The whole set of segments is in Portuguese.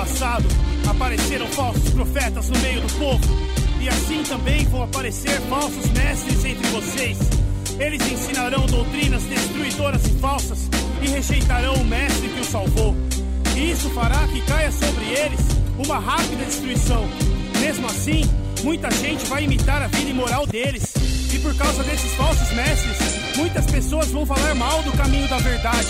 passado apareceram falsos profetas no meio do povo, e assim também vão aparecer falsos mestres entre vocês. Eles ensinarão doutrinas destruidoras e falsas e rejeitarão o mestre que os salvou. E isso fará que caia sobre eles uma rápida destruição. Mesmo assim, muita gente vai imitar a vida imoral deles. E por causa desses falsos mestres, muitas pessoas vão falar mal do caminho da verdade.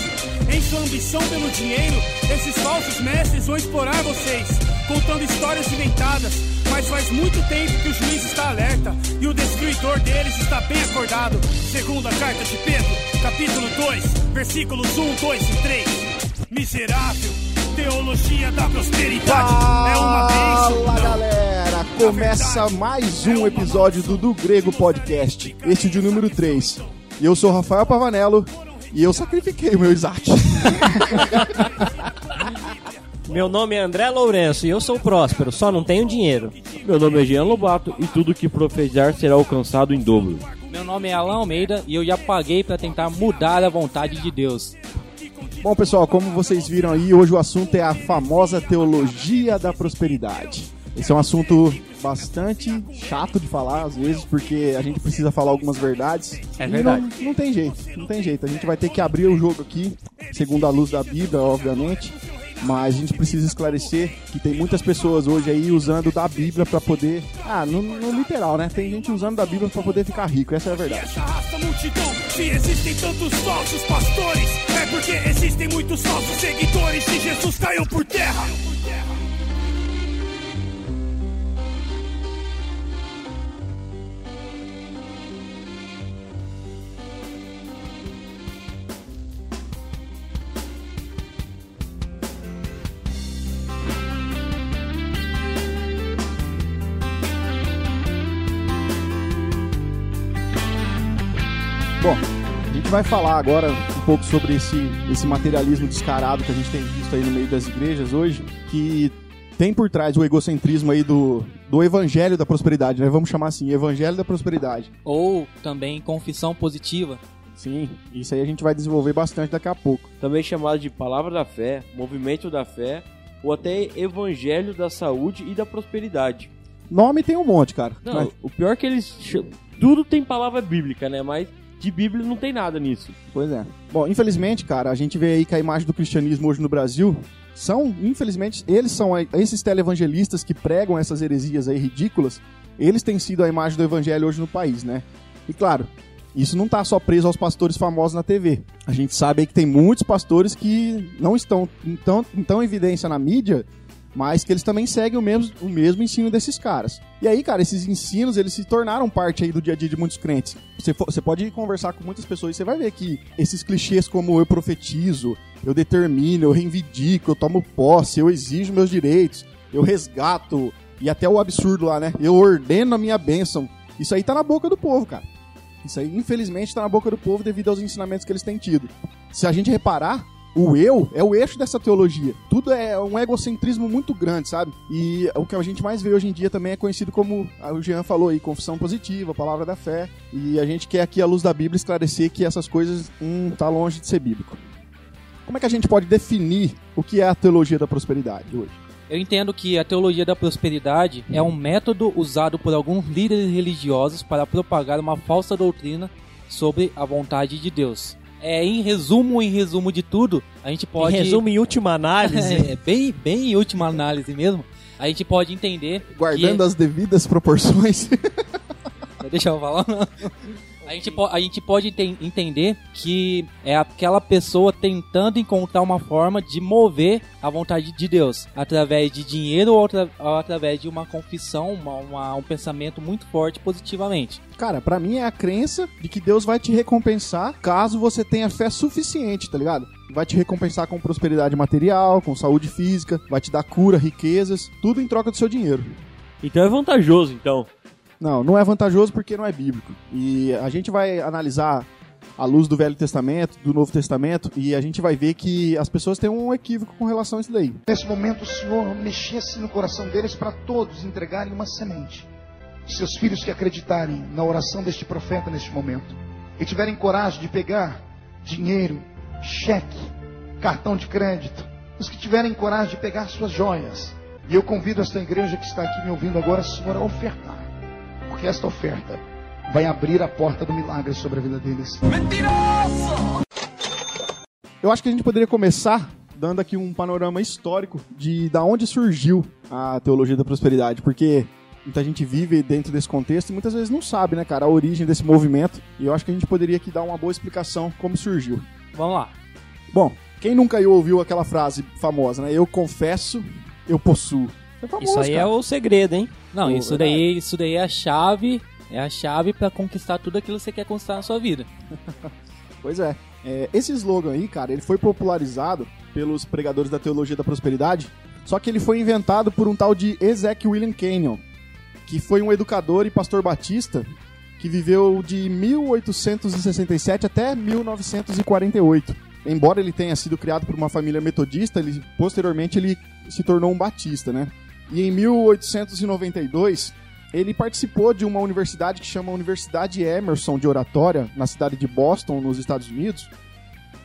Em sua ambição pelo dinheiro, esses falsos mestres vão explorar vocês, contando histórias inventadas. Mas faz muito tempo que o juiz está alerta e o destruidor deles está bem acordado. Segundo a carta de Pedro, capítulo 2, versículos 1, 2 e 3. Miserável, teologia da prosperidade é uma bênção. Fala galera, começa mais um episódio do Do Grego Podcast, este de número 3. E eu sou Rafael Pavanello e eu sacrifiquei o meu Isaac. Meu nome é André Lourenço e eu sou próspero, só não tenho dinheiro. Meu nome é Jean Lobato e tudo que profetizar será alcançado em dobro. Meu nome é Alan Almeida e eu já paguei para tentar mudar a vontade de Deus. Bom pessoal, como vocês viram aí, hoje o assunto é a famosa teologia da prosperidade. Esse é um assunto bastante chato de falar às vezes, porque a gente precisa falar algumas verdades. É E verdade. Não, não tem jeito, não tem jeito. A gente vai ter que abrir o jogo aqui, segundo a luz da Bíblia, obviamente. Mas a gente precisa esclarecer que tem muitas pessoas hoje aí usando da Bíblia pra poder. Ah, no, no literal, né? Tem gente usando da Bíblia pra poder ficar rico, essa é a verdade. Essa arrasta a multidão. Se existem tantos falsos pastores, é porque existem muitos falsos seguidores e Jesus caiu por terra. Bom, vai falar agora um pouco sobre esse, esse materialismo descarado que a gente tem visto aí no meio das igrejas hoje, que tem por trás o egocentrismo aí do, do evangelho da prosperidade, né? Vamos chamar assim, evangelho da prosperidade. Ou também confissão positiva. Sim, isso aí a gente vai desenvolver bastante daqui a pouco. Também chamado de Palavra da Fé, Movimento da Fé ou até Evangelho da Saúde e da Prosperidade. Nome tem um monte, cara. Não, Mas- o pior é que eles. Tudo tem palavra bíblica, né? Mas de Bíblia não tem nada nisso. Pois é. Bom, infelizmente, cara, a gente vê aí que a imagem do cristianismo hoje no Brasil são, infelizmente, eles são esses televangelistas que pregam essas heresias aí ridículas, eles têm sido a imagem do evangelho hoje no país, né? E claro, isso não tá só preso aos pastores famosos na TV. A gente sabe aí que tem muitos pastores que não estão em tão, em evidência na mídia, mas que eles também seguem o mesmo, o mesmo ensino desses caras. E aí, cara, esses ensinos, eles se tornaram parte aí do dia a dia de muitos crentes. Você, fo- você pode conversar com muitas pessoas e você vai ver que esses clichês como eu profetizo, eu determino, eu reivindico, eu tomo posse, eu exijo meus direitos, eu resgato, e até o absurdo lá, né? Eu ordeno a minha bênção. Isso aí tá na boca do povo, cara. Isso aí, infelizmente, tá na boca do povo devido aos ensinamentos que eles têm tido. Se a gente reparar, o eu é o eixo dessa teologia. Tudo é um egocentrismo muito grande, sabe? E o que a gente mais vê hoje em dia também é conhecido como, ah, o Jean falou aí, confissão positiva, palavra da fé. E a gente quer aqui, à luz da Bíblia, esclarecer que essas coisas, hum, tá longe de ser bíblico. Como é que a gente pode definir o que é a teologia da prosperidade hoje? Eu entendo que a teologia da prosperidade é um método usado por alguns líderes religiosos para propagar uma falsa doutrina sobre a vontade de Deus. É, em resumo, em resumo de tudo, a gente pode. Em resumo, em última análise, é, bem, bem em última análise mesmo. A gente pode entender. Guardando as devidas proporções. que... Deixa eu falar. A gente, po- a gente pode enten- entender que é aquela pessoa tentando encontrar uma forma de mover a vontade de Deus através de dinheiro ou, atra- ou através de uma confissão, uma- uma- um pensamento muito forte positivamente. Cara, pra mim é a crença de que Deus vai te recompensar caso você tenha fé suficiente, tá ligado? Vai te recompensar com prosperidade material, com saúde física, vai te dar cura, riquezas, tudo em troca do seu dinheiro. Então é vantajoso, então. Não, não é vantajoso porque não é bíblico. E a gente vai analisar a luz do Velho Testamento, do Novo Testamento, e a gente vai ver que as pessoas têm um equívoco com relação a isso daí. Nesse momento, o Senhor mexesse no coração deles para todos entregarem uma semente. Seus filhos que acreditarem na oração deste profeta neste momento e tiverem coragem de pegar dinheiro, cheque, cartão de crédito, Os que tiverem coragem de pegar suas joias. E eu convido esta igreja que está aqui me ouvindo agora, Senhor, a ofertar. Porque esta oferta vai abrir a porta do milagre sobre a vida deles. Eu acho que a gente poderia começar dando aqui um panorama histórico de da onde surgiu a teologia da prosperidade, porque muita gente vive dentro desse contexto e muitas vezes não sabe, né, cara, a origem desse movimento. E eu acho que a gente poderia aqui dar uma boa explicação como surgiu. Vamos lá. Bom, quem nunca ouviu aquela frase famosa, né? Eu confesso, eu possuo. É famoso, Isso aí é cara. o segredo, hein? Não, Pô, isso daí, isso daí é a chave, é a chave pra conquistar tudo aquilo que você quer conquistar na sua vida. Pois é. É, Esse slogan aí, cara, ele foi popularizado pelos pregadores da teologia da prosperidade, só que ele foi inventado por um tal de Ezek William Canyon, que foi um educador e pastor batista que viveu de 1867 até 1948. Embora ele tenha sido criado por uma família metodista, ele posteriormente ele se tornou um batista, né? E em 1892, ele participou de uma universidade que chama Universidade Emerson de Oratória, na cidade de Boston, nos Estados Unidos,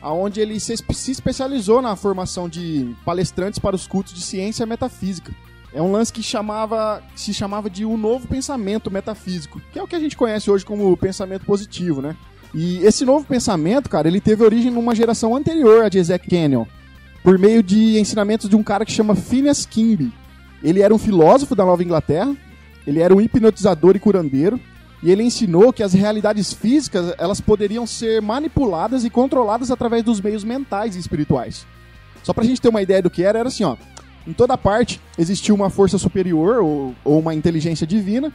aonde ele se, espe- se especializou na formação de palestrantes para os cultos de ciência metafísica. É um lance que chamava, se chamava de um novo pensamento metafísico, que é o que a gente conhece hoje como pensamento positivo, né? E esse novo pensamento, cara, ele teve origem numa geração anterior à de Ezek Canyon, por meio de ensinamentos de um cara que chama Phineas Kimby. Ele era um filósofo da Nova Inglaterra, ele era um hipnotizador e curandeiro, e ele ensinou que as realidades físicas elas poderiam ser manipuladas e controladas através dos meios mentais e espirituais. Só pra gente ter uma ideia do que era, era assim, ó. Em toda parte existia uma força superior ou, ou uma inteligência divina,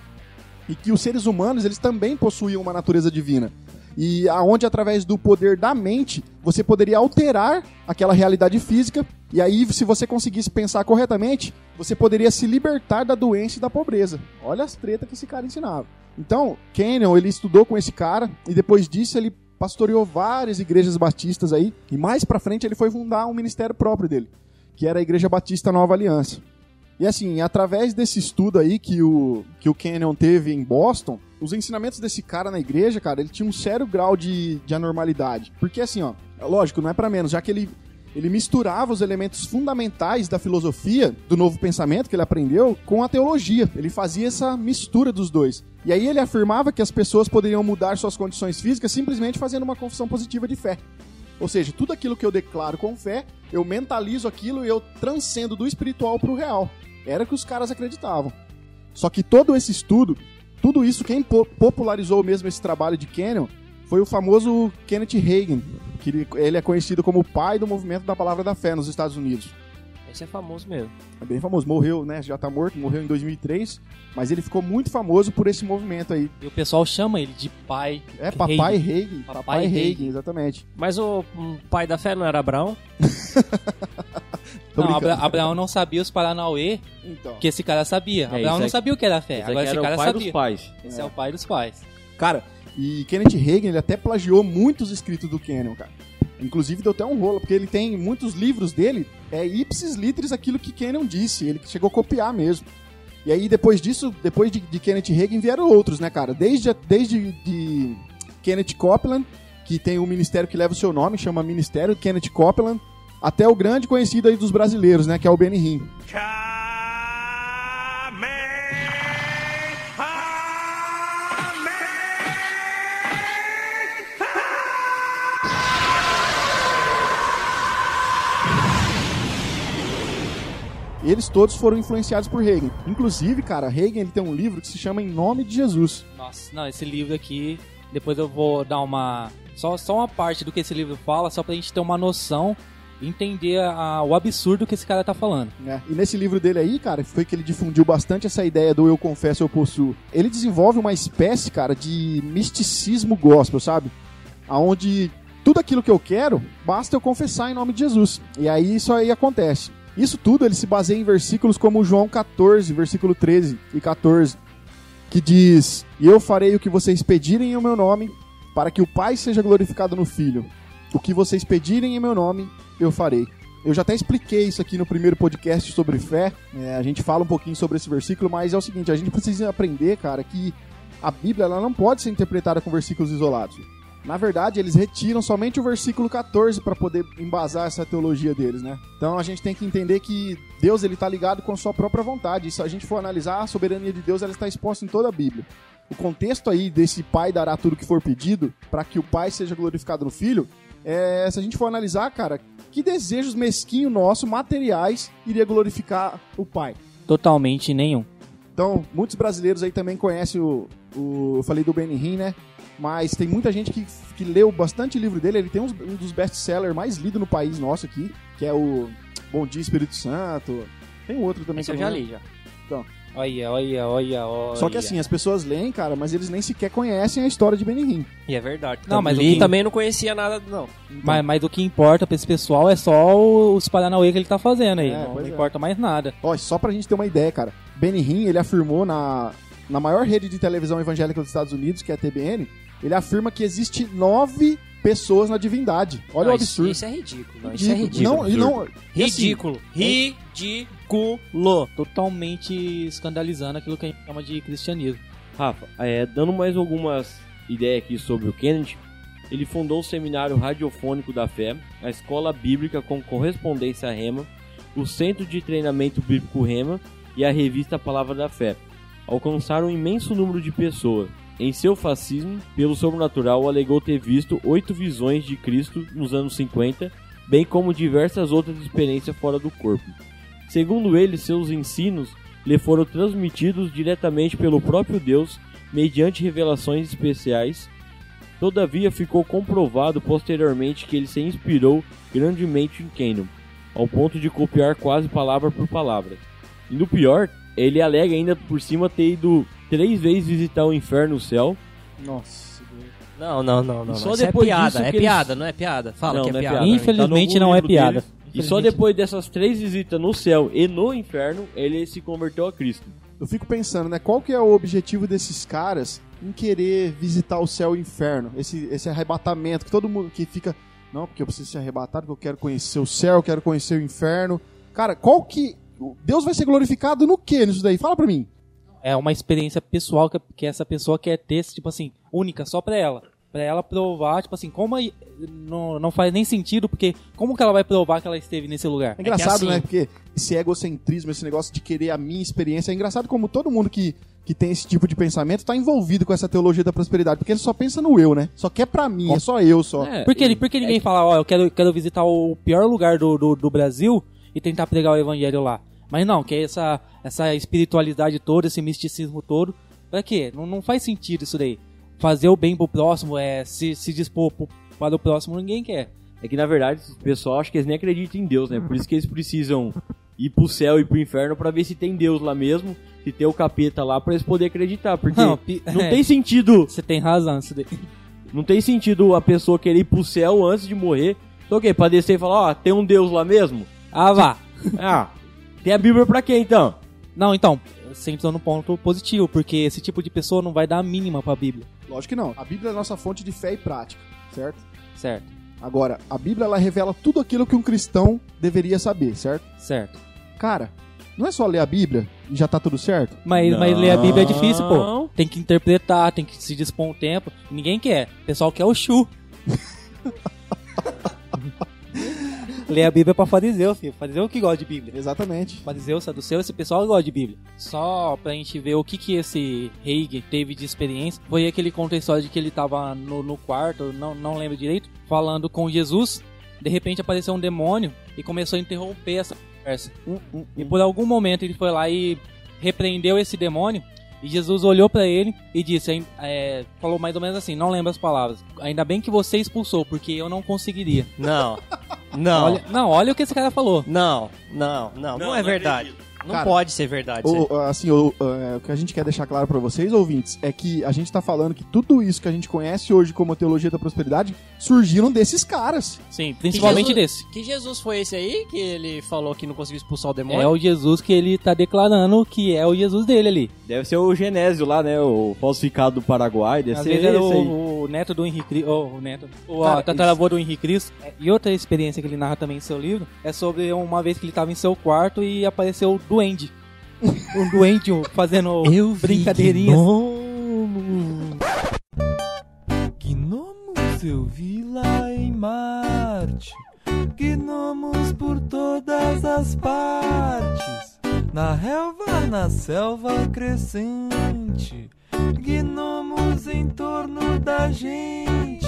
e que os seres humanos eles também possuíam uma natureza divina. E aonde através do poder da mente você poderia alterar aquela realidade física e aí se você conseguisse pensar corretamente, você poderia se libertar da doença e da pobreza. Olha as tretas que esse cara ensinava. Então, Canyon, ele estudou com esse cara e depois disso ele pastoreou várias igrejas batistas aí e mais pra frente ele foi fundar um ministério próprio dele, que era a Igreja Batista Nova Aliança. E assim, através desse estudo aí que o, que o Canyon teve em Boston, os ensinamentos desse cara na igreja, cara, ele tinha um sério grau de, de anormalidade. Porque assim, ó, é lógico, não é pra menos, já que ele, ele misturava os elementos fundamentais da filosofia, do novo pensamento que ele aprendeu, com a teologia. Ele fazia essa mistura dos dois. E aí ele afirmava que as pessoas poderiam mudar suas condições físicas simplesmente fazendo uma confissão positiva de fé. Ou seja, tudo aquilo que eu declaro com fé, eu mentalizo aquilo e eu transcendo do espiritual pro real. Era o que os caras acreditavam. Só que todo esse estudo, tudo isso, quem po- popularizou mesmo esse trabalho de Canyon foi o famoso Kenneth Hagin, que ele, ele é conhecido como o pai do movimento da palavra da fé nos Estados Unidos. Esse é famoso mesmo. É bem famoso, morreu, né? Já tá morto, morreu em 2003, mas ele ficou muito famoso por esse movimento aí. E o pessoal chama ele de pai. É, Papai Hagin. Hagin. Papai, Hagin. exatamente. Mas o pai da fé não era Abraão? Tô Não. Abra- Abraão não sabia os Paranauê Então. que esse cara sabia. É, Abraão não aí- sabia o que era fé. Esse Agora esse cara o pai sabia. dos pais. Esse é o pai dos pais. Cara, e Kenneth Hagin, ele até plagiou muitos escritos do Canyon, cara. Inclusive deu até um rolo, porque ele tem muitos livros dele, é ipsis literis aquilo que Canyon disse, ele chegou a copiar mesmo. E aí depois disso, depois de, de Kenneth Hagin vieram outros, né, cara? Desde, desde de Kenneth Copeland, que tem um ministério que leva o seu nome, chama Ministério Kenneth Copeland, até o grande conhecido aí dos brasileiros, né, que é o Benny Hinn. Eles todos foram influenciados por Hagin. Inclusive, cara, Hagin ele tem um livro que se chama Em Nome de Jesus. Nossa, não, esse livro aqui, depois eu vou dar uma. Só, só uma parte do que esse livro fala, só pra gente ter uma noção entender a- o absurdo que esse cara tá falando. né? E nesse livro dele aí, cara, foi que ele difundiu bastante essa ideia do eu confesso, eu possuo. Ele desenvolve uma espécie, cara, de misticismo gospel, sabe? Aonde tudo aquilo que eu quero, basta eu confessar em nome de Jesus. E aí isso aí acontece. Isso tudo ele se baseia em versículos como João 14, versículo 13 e 14, que diz: "E eu farei o que vocês pedirem em meu nome, para que o Pai seja glorificado no Filho. O que vocês pedirem em meu nome, eu farei." Eu já até expliquei isso aqui no primeiro podcast sobre fé. É, a gente fala um pouquinho sobre esse versículo, mas é o seguinte: a gente precisa aprender, cara, que a Bíblia ela não pode ser interpretada com versículos isolados. Na verdade, eles retiram somente o versículo 14 para poder embasar essa teologia deles, né? Então a gente tem que entender que Deus ele tá ligado com a sua própria vontade. E se a gente for analisar a soberania de Deus, ela está exposta em toda a Bíblia. O contexto aí desse pai dará tudo que for pedido para que o pai seja glorificado no filho, é, se a gente for analisar, cara, que desejos mesquinhos nossos, materiais, iria glorificar o pai? Totalmente nenhum. Então, muitos brasileiros aí também conhecem o. o eu falei do Benny Hinn, né? Mas tem muita gente que, que leu bastante livro dele. Ele tem uns- um dos best-sellers mais lidos no país nosso aqui, que é o Bom Dia Espírito Santo. Tem outro também Esse que eu já li, já. Olha, olha, olha, olha. Só que assim, as pessoas leem, cara, mas eles nem sequer conhecem a história de Benny Hinn. E é verdade. Não, mas li que- também não conhecia nada, não. Mas, mas o que importa pra esse pessoal é só os Paranauê que ele tá fazendo aí. É, não não é. importa mais nada. Ó, só pra gente ter uma ideia, cara. Benny Hinn, ele afirmou na, na maior rede de televisão evangélica dos Estados Unidos, que é a TBN, ele afirma que existe nove pessoas na divindade. Olha Não, o isso- absurdo. Isso, é ridículo. Não, isso é Ridículo. ridículo. Não, e não, e assim, Ridículo. Ridículo. Totalmente escandalizando aquilo que a gente chama de cristianismo. Rafa, é, dando mais algumas ideias aqui sobre o Kennedy, ele fundou o Seminário Radiofônico da Fé, a Escola Bíblica com Correspondência Rema, o Centro de Treinamento Bíblico Rema e a revista Palavra da Fé. Alcançaram um imenso número de pessoas. Em seu fascismo, pelo sobrenatural, alegou ter visto oito visões de Cristo nos anos 50, bem como diversas outras experiências fora do corpo. Segundo ele, seus ensinos lhe foram transmitidos diretamente pelo próprio Deus mediante revelações especiais. Todavia, ficou comprovado posteriormente que ele se inspirou grandemente em Canon, ao ponto de copiar quase palavra por palavra. E no pior, ele alega ainda por cima ter ido três vezes visitar o inferno e o céu. Nossa. Não, não, não, não. Só. Isso depois é piada, disso é eles- piada, não é piada. Fala Não, que é não é piada. piada. Infelizmente Tá não é piada. deles. E só depois dessas três visitas no céu e no inferno, ele se converteu a Cristo. Eu fico pensando, né? Qual que é o objetivo desses caras em querer visitar o céu e o inferno? Esse, esse arrebatamento que todo mundo que fica. Não, porque eu preciso ser arrebatado, porque eu quero conhecer o céu, eu quero conhecer o inferno. Cara, qual que. Deus vai ser glorificado no que nisso daí? Fala pra mim. É uma experiência pessoal que, que essa pessoa quer ter, tipo assim, única, só pra ela. Pra ela provar, tipo assim, como aí- não, não faz nem sentido, porque como que ela vai provar que ela esteve nesse lugar? É engraçado, assim- né? Porque esse egocentrismo, esse negócio de querer a minha experiência, é engraçado como todo mundo que, que tem esse tipo de pensamento tá envolvido com essa teologia da prosperidade, porque ele só pensa no eu, né? Só quer pra mim, é só eu só. É, Por que, por que ninguém fala, ó, eu quero, quero visitar o pior lugar do, do, do Brasil e tentar pregar o evangelho lá? Mas não, que é essa, essa espiritualidade toda, esse misticismo todo. Pra quê? Não, não faz sentido isso daí. Fazer o bem pro próximo, é se, se dispor pro- para o próximo, ninguém quer. É que na verdade o pessoal acha que eles nem acreditam em Deus, né? Por isso que eles precisam ir pro céu e pro inferno pra ver se tem Deus lá mesmo, se tem o capeta lá pra eles poderem acreditar, porque Não, não, pi- tem sentido, Você tem razão, isso daí. não tem sentido a pessoa querer ir pro céu antes de morrer. Então o quê? Pra descer e falar, ó, tem um Deus lá mesmo? Ah, vá. Ah, tem a Bíblia pra quê então? Não, então, entrou no ponto positivo, porque esse tipo de pessoa não vai dar a mínima pra Bíblia. Lógico que não. A Bíblia é a nossa fonte de fé e prática, certo? Certo, Agora, a Bíblia ela revela tudo aquilo que um cristão deveria saber, certo? certo. Cara, não é só ler a Bíblia e já tá tudo certo? Mas, mas ler a Bíblia é difícil, pô. Não. Tem que interpretar, tem que se dispor um tempo. Ninguém quer. O pessoal quer o chu. ler a Bíblia é pra fariseu, filho. Fariseu que gosta de Bíblia. Exatamente. Fariseu, saduceu, esse pessoal gosta de Bíblia. Só pra gente ver o que que esse Reig teve de experiência, foi aquele conta a história de que ele tava no, no quarto, não, não lembro direito, falando com Jesus. De repente apareceu um demônio e começou a interromper essa conversa. Hum, E por algum momento ele foi lá e repreendeu esse demônio. E Jesus olhou pra ele e disse, é, falou mais ou menos assim, não lembro as palavras. Ainda bem que você expulsou, porque eu não conseguiria. Não. Não. Olha, não, olha o que esse cara falou. Não, não, não, não, é verdade. Não Cara, pode ser verdade. O, assim, o, é, o que a gente quer deixar claro pra vocês, ouvintes, é que a gente tá falando que tudo isso que a gente conhece hoje como teologia da prosperidade surgiram desses caras. Sim, principalmente Jesus- desse. Que Jesus foi esse aí que ele falou que não conseguiu expulsar o demônio? É o Jesus que ele tá declarando que é o Jesus dele ali. Deve ser o Genésio lá, né? O falsificado do Paraguai, deve Às ser vezes era esse aí. o, o neto do Henrique Cristo. o neto. O Cara, ó, tataravô do Henrique Cristo. E outra experiência que ele narra também em seu livro é sobre uma vez que ele tava em seu quarto e apareceu duende. Um duende fazendo Eu brincadeirinhas. Gnomo. Gnomos eu vi lá em Marte. Gnomos por todas as partes. Na relva, na selva crescente. Gnomos em torno da gente.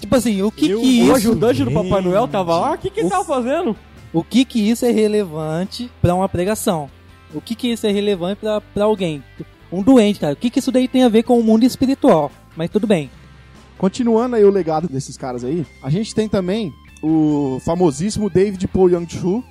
Tipo assim, o que eu, que. O ajudante do Papai Noel tava lá? O que que tava fazendo? O que que isso é relevante pra uma pregação? O que que isso é relevante pra alguém? Um doente, cara. O que que isso daí tem a ver com o mundo espiritual? Mas tudo bem. Continuando aí o legado desses caras aí, a gente tem também o famosíssimo David Paul Young-Chu,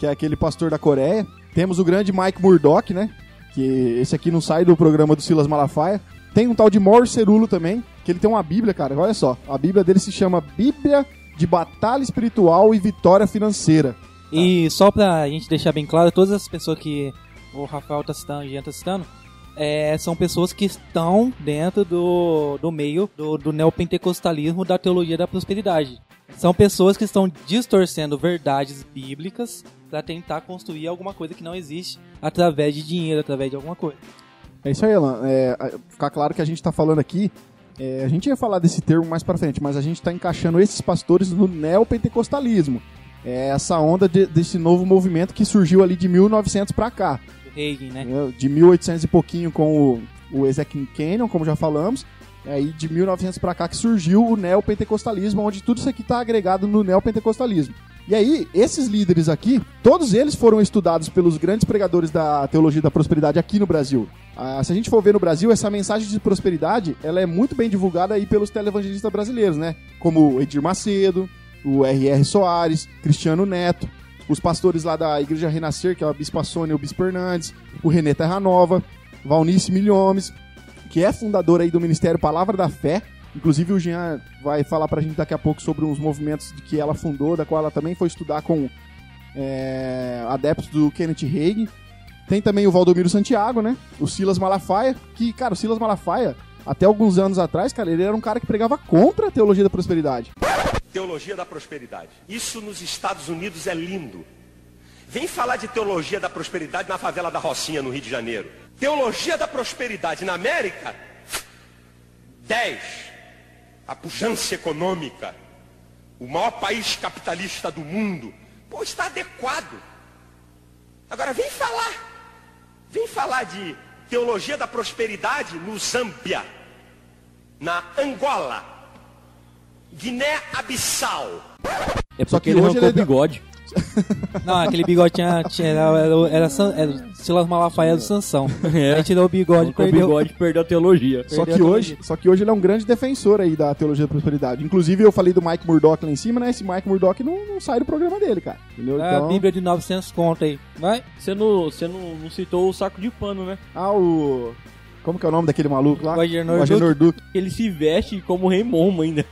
que é aquele pastor da Coreia. Temos o grande Mike Murdock, né? Que esse aqui não sai do programa do Silas Malafaia. Tem um tal de Mauro Cerulo também, que ele tem uma Bíblia, cara. Olha só, a Bíblia dele se chama Bíblia de Batalha Espiritual e Vitória Financeira. E só pra gente deixar bem claro, todas as pessoas que o Rafael tá citando, a gente tá citando, é, são pessoas que estão dentro do, do meio do, do neopentecostalismo da teologia da prosperidade. São pessoas que estão distorcendo verdades bíblicas para tentar construir alguma coisa que não existe através de dinheiro, através de alguma coisa. É isso aí, Alan. É, ficar claro que a gente tá falando aqui. é, a gente ia falar desse termo mais pra frente, mas a gente tá encaixando esses pastores no neopentecostalismo. É essa onda de- desse novo movimento que surgiu ali de 1900 pra cá. Reagan, né? De 1800 e pouquinho com o, o Ezekiel Canyon, como já falamos. Aí de 1900 pra cá que surgiu o neopentecostalismo, onde tudo isso aqui tá agregado no neopentecostalismo. E aí, esses líderes aqui, todos eles foram estudados pelos grandes pregadores da teologia da prosperidade aqui no Brasil. Ah, se a gente for ver no Brasil, essa mensagem de prosperidade, ela é muito bem divulgada aí pelos televangelistas brasileiros, né? Como Edir Macedo, o R.R. Soares, Cristiano Neto, os pastores lá da Igreja Renascer, que é o Bispo Sônia e o Bispo Hernandes, o Renê Terra Nova, Valnice Milhomes, que é fundador aí do Ministério Palavra da Fé. Inclusive o Jean vai falar pra gente daqui a pouco sobre uns movimentos que ela fundou, da qual ela também foi estudar com é, adeptos do Kenneth Hagin. Tem também o Valdomiro Santiago, né? O Silas Malafaia, que, cara, o Silas Malafaia, até alguns anos atrás, cara, ele era um cara que pregava contra a teologia da prosperidade. Teologia da prosperidade. Isso nos Estados Unidos é lindo. Vem falar de teologia da prosperidade na favela da Rocinha, no Rio de Janeiro. Teologia da prosperidade na América, 10. A pujança econômica. O maior país capitalista do mundo. Pô, está adequado. Agora vem falar. Vem falar de teologia da prosperidade no Zâmbia, na Angola, Guiné-Abissal. É Só que ele hoje arrancou o ele é- bigode. Não, aquele bigode tinha, tinha- era, era, era, era Silas Malafaia do Sansão. Aí tirou o bigode e Arrancou o perdeu. bigode perdeu a teologia. Só Perdeu que, a hoje, só que hoje ele é um grande defensor aí da teologia da prosperidade. Inclusive, eu falei do Mike Murdock lá em cima, né? Esse Mike Murdock não, não sai do programa dele, cara. Entendeu? Ah, Então, a Bíblia de 900 conto aí. Vai. Você não, você não, não citou o saco de pano, né? Ah, o... Como que é o nome daquele maluco lá? Roger O Roger Norduc. Ele se veste como rei Momo ainda.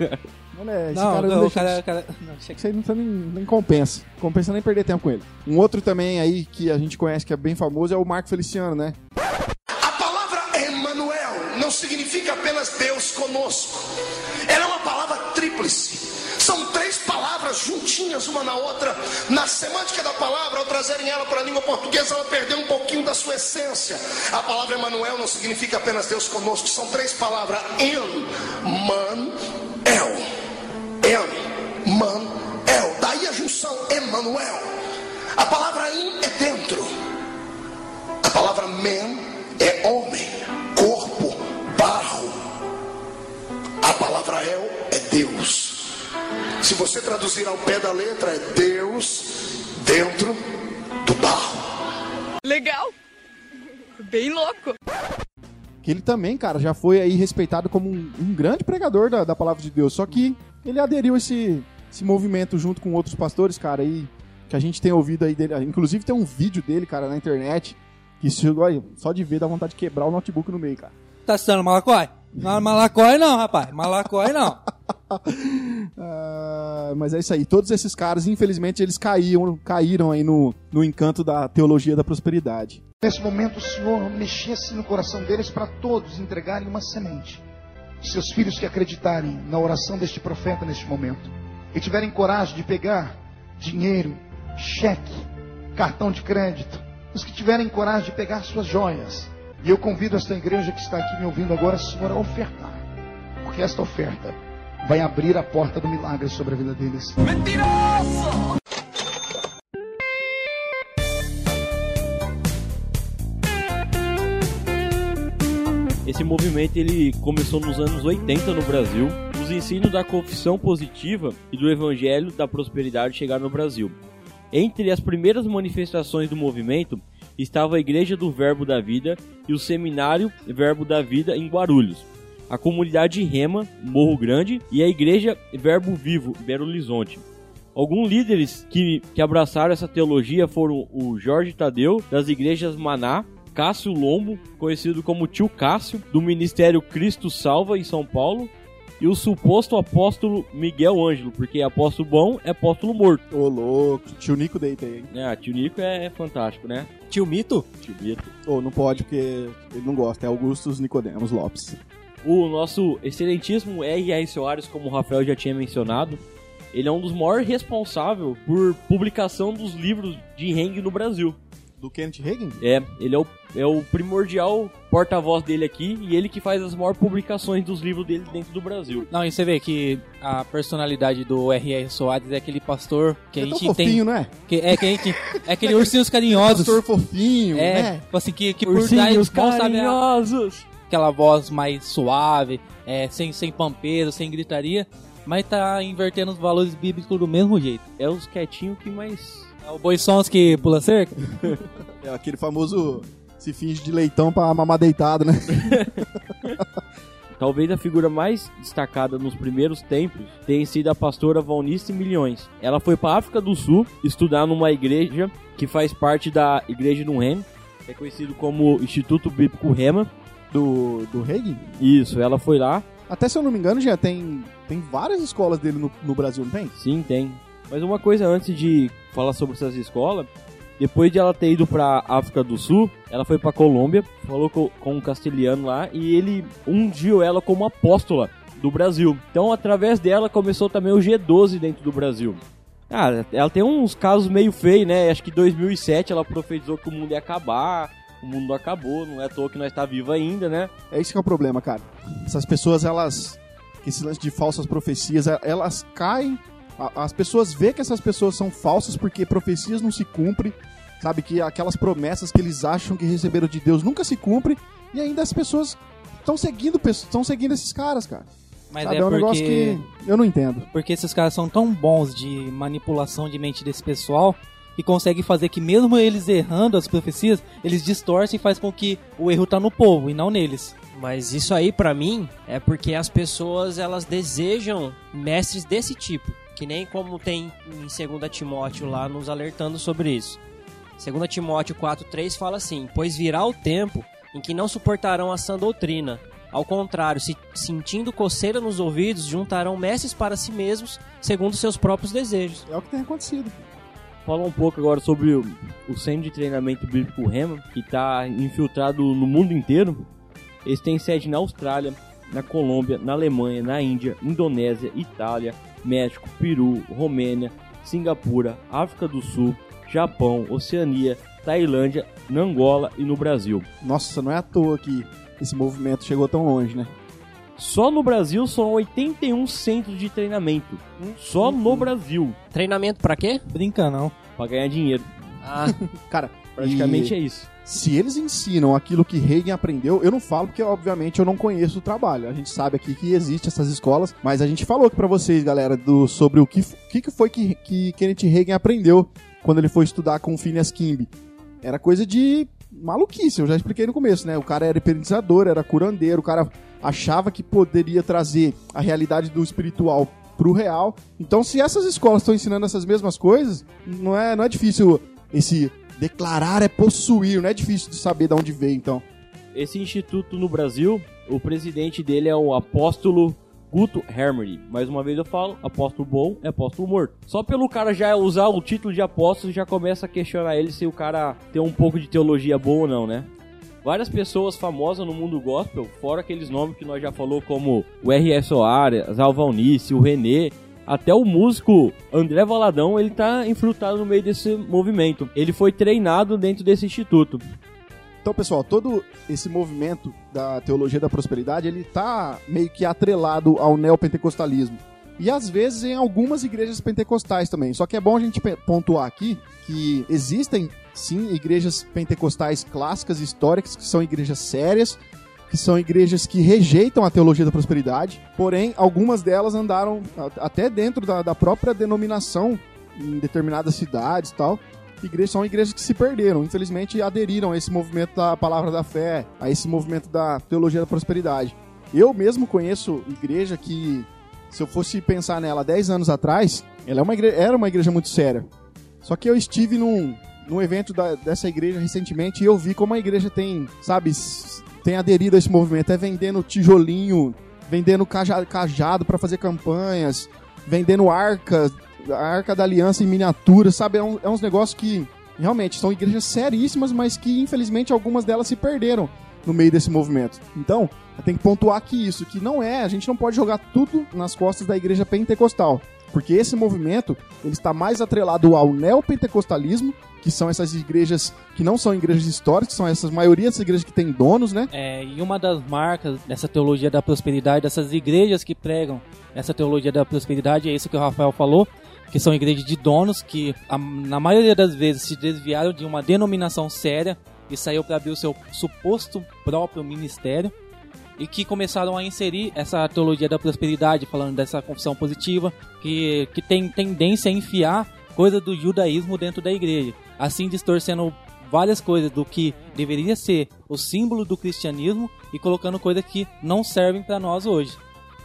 Mano, é, esse Não, cara não não, o deixa... cara, o cara- não, Isso aí não, tá nem, nem compensa. Compensa nem perder tempo com ele. Um outro também aí que a gente conhece que é bem famoso é o Marco Feliciano, né? A palavra Emmanuel não significa apenas Deus conosco. Ela é uma palavra tríplice. Palavras juntinhas uma na outra. Na semântica da palavra, ao trazerem ela para a língua portuguesa, ela perdeu um pouquinho da sua essência. A palavra Emmanuel não significa apenas Deus conosco. São três palavras. Em-man-el. Em-man-el. Daí a junção Emmanuel. A palavra in é dentro. A palavra men é homem, corpo, barro. A palavra el é Deus. Se você traduzir ao pé da letra, é Deus dentro do barro. Legal. Bem louco. Que ele também, cara, já foi aí respeitado como um, um grande pregador da, da palavra de Deus. Só que ele aderiu a esse, esse movimento junto com outros pastores, cara, aí que a gente tem ouvido aí dele. Inclusive tem um vídeo dele, cara, na internet. Que chegou aí, só de ver dá vontade de quebrar o notebook no meio, cara. Tá citando Malacói? Não, Malacói não, rapaz. Malacói não. Ah, mas é isso aí. Todos esses caras, infelizmente, eles caíram, caíram aí no, no encanto da teologia da prosperidade. Nesse momento, o Senhor mexesse no coração deles para todos entregarem uma semente. Seus filhos que acreditarem na oração deste profeta neste momento e tiverem coragem de pegar dinheiro, cheque, cartão de crédito, os que tiverem coragem de pegar suas joias. E eu convido esta igreja que está aqui me ouvindo agora, Senhor, a ofertar. Porque esta oferta vai abrir a porta do milagre sobre a vida deles. Mentiroso! Esse movimento ele começou nos anos 80 no Brasil. Os ensinos da confissão positiva e do evangelho da prosperidade chegaram no Brasil. Entre as primeiras manifestações do movimento estava a Igreja do Verbo da Vida e o Seminário Verbo da Vida em Guarulhos a comunidade Rema, Morro Grande, e a Igreja Verbo Vivo, Belo Horizonte. Alguns líderes que, que abraçaram essa teologia foram o Jorge Tadeu, das igrejas Maná, Cássio Lombo, conhecido como Tio Cássio, do Ministério Cristo Salva em São Paulo, e o suposto apóstolo Miguel Ângelo, porque apóstolo bom é apóstolo morto. Ô, louco. Tio Nico deita aí, hein? É, tio Nico é, é fantástico, né? Tio Mito? Tio Bito. Ô, não pode porque ele não gosta. É Augustus Nicodemos Lopes. O nosso excelentíssimo R.R. Soares, como o Rafael já tinha mencionado, ele é um dos maiores responsáveis por publicação dos livros de Heng no Brasil. Do Kenneth Reagan? É, ele é o, é o primordial porta-voz dele aqui e ele que faz as maiores publicações dos livros dele dentro do Brasil. Não, e você vê que a personalidade do R.R. Soares é aquele pastor que a é gente tem. fofinho, não é? Que, é, que a gente, é aquele ursinhos carinhosos. Pastor fofinho, É, né? tipo assim, que, que por Ursinhos trás mal sabe carinhosos! Aquela voz mais suave, é, sem, sem pampeiro, sem gritaria, mas tá invertendo os valores bíblicos do mesmo jeito. É os quietinhos que mais... É o boi sons que pula cerca? É aquele famoso se finge de leitão pra mamar deitado, né? Talvez a figura mais destacada nos primeiros tempos tenha sido a pastora Valnice Milhões. Ela foi para África do Sul estudar numa igreja que faz parte da Igreja do Remo, é conhecido como Instituto Bíblico Rema. Do, do. Isso, ela foi lá. Até se eu não me engano, já tem, tem várias escolas dele no, no Brasil, não tem? Sim, tem. Mas uma coisa antes de falar sobre essas escolas, depois de ela ter ido pra África do Sul, ela foi pra Colômbia, falou co- com um castelhano lá e ele ungiu ela como apóstola do Brasil. Então, através dela começou também o G12 dentro do Brasil. Ah, ela tem uns casos meio feios, né? Acho que em 2007 ela profetizou que o mundo ia acabar. O mundo acabou, não é à toa que nós tá vivo ainda, né? É isso que é o problema, cara. Essas pessoas, elas. Esse lance de falsas profecias, é- elas caem. As pessoas vê que essas pessoas são falsas porque profecias não se cumprem. Sabe? Que aquelas promessas que eles acham que receberam de Deus nunca se cumprem. E ainda as pessoas estão seguindo, estão seguindo esses caras, cara. Mas Sabe? é é um porque, negócio que eu não entendo. porque esses caras são tão bons de manipulação de mente desse pessoal que consegue fazer que mesmo eles errando as profecias, eles distorcem e faz com que o erro tá no povo e não neles. Mas isso aí, pra mim, é porque as pessoas elas desejam mestres desse tipo. Que nem como tem em 2 Timóteo lá nos alertando sobre isso. 2 Timóteo 4,3 fala assim: Pois virá o tempo em que não suportarão a sã doutrina. Ao contrário, se sentindo coceira nos ouvidos, juntarão mestres para si mesmos, segundo seus próprios desejos. É o que tem acontecido. Falar um pouco agora sobre o, o Centro de Treinamento Bíblico Rema, que está infiltrado no mundo inteiro. Eles têm sede na Austrália, na Colômbia, na Alemanha, na Índia, Indonésia, Itália, México, Peru, Romênia, Singapura, África do Sul, Japão, Oceania, Tailândia, na Angola e no Brasil. Nossa, não é à toa que esse movimento chegou tão longe, né? Só no Brasil são 81 centros de treinamento. Só no Brasil. Treinamento pra quê? Brinca não. Pra ganhar dinheiro. Ah, Cara, Praticamente e é isso. se eles ensinam aquilo que Reagan aprendeu, eu não falo porque, obviamente, eu não conheço o trabalho. A gente sabe aqui que existe essas escolas, mas a gente falou aqui pra vocês, galera, do, sobre o que, que, que foi que, que Kenneth Reagan aprendeu quando ele foi estudar com o Phineas Kimby. Era coisa de maluquice, eu já expliquei no começo, né? O cara era hipnotizador, era curandeiro, o cara achava que poderia trazer a realidade do espiritual pro real. Então, se essas escolas estão ensinando essas mesmas coisas, não é, não é difícil esse declarar é possuir, não é difícil de saber de onde veio, então. Esse instituto no Brasil, o presidente dele é o apóstolo Guto Hermery. Mais uma vez eu falo, apóstolo bom é apóstolo morto. Só pelo cara já usar o título de apóstolo, já começa a questionar ele se o cara tem um pouco de teologia boa ou não, né? Várias pessoas famosas no mundo gospel, fora aqueles nomes que nós já falou como o R.S. Soares, Alvalnice, o René, até o músico André Valadão, ele tá infiltrado no meio desse movimento. Ele foi treinado dentro desse instituto. Então, pessoal, todo esse movimento da teologia da prosperidade, ele tá meio que atrelado ao neopentecostalismo. E às vezes em algumas igrejas pentecostais também. Só que é bom a gente pontuar aqui que existem sim igrejas pentecostais clássicas históricas que são igrejas sérias que são igrejas que rejeitam a teologia da prosperidade, porém, algumas delas andaram até dentro da, da própria denominação em determinadas cidades e tal. Igrejas, são igrejas que se perderam, infelizmente aderiram a esse movimento da palavra da fé, a esse movimento da teologia da prosperidade. Eu mesmo conheço igreja que, se eu fosse pensar nela 10 anos atrás, ela é uma igre- era uma igreja muito séria. Só que eu estive num, num evento da- dessa igreja recentemente e eu vi como a igreja tem, sabe, tem aderido a esse movimento. É vendendo tijolinho, vendendo caja- cajado para fazer campanhas, vendendo arca, a arca da aliança em miniatura, sabe? É, um- é uns negócios que realmente são igrejas seríssimas, mas que infelizmente algumas delas se perderam no meio desse movimento. Então, tem que pontuar aqui isso, que não é, a gente não pode jogar tudo nas costas da igreja pentecostal. Porque esse movimento, ele está mais atrelado ao neopentecostalismo, que são essas igrejas que não são igrejas históricas, são essas maioria dessas igrejas que têm donos, né? É, e uma das marcas dessa teologia da prosperidade, dessas igrejas que pregam essa teologia da prosperidade, é isso que o Rafael falou, que são igrejas de donos que, a- na maioria das vezes, se desviaram de uma denominação séria e saiu para abrir o seu suposto próprio ministério e que começaram a inserir essa teologia da prosperidade, falando dessa confissão positiva, que, que tem tendência a enfiar coisa do judaísmo dentro da igreja, assim distorcendo várias coisas do que deveria ser o símbolo do cristianismo e colocando coisas que não servem para nós hoje.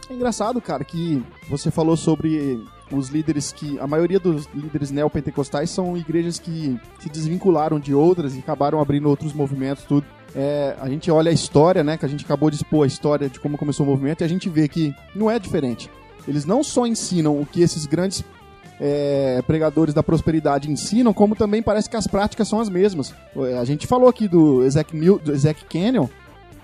É engraçado, cara, que você falou sobre os líderes que. A maioria dos líderes neopentecostais são igrejas que se desvincularam de outras e acabaram abrindo outros movimentos, tudo. É, a gente olha a história, né? Que a gente acabou de expor a história de como começou o movimento e a gente vê que não é diferente. Eles não só ensinam o que esses grandes é, pregadores da prosperidade ensinam, como também parece que as práticas são as mesmas. A gente falou aqui do Ezek, do Canyon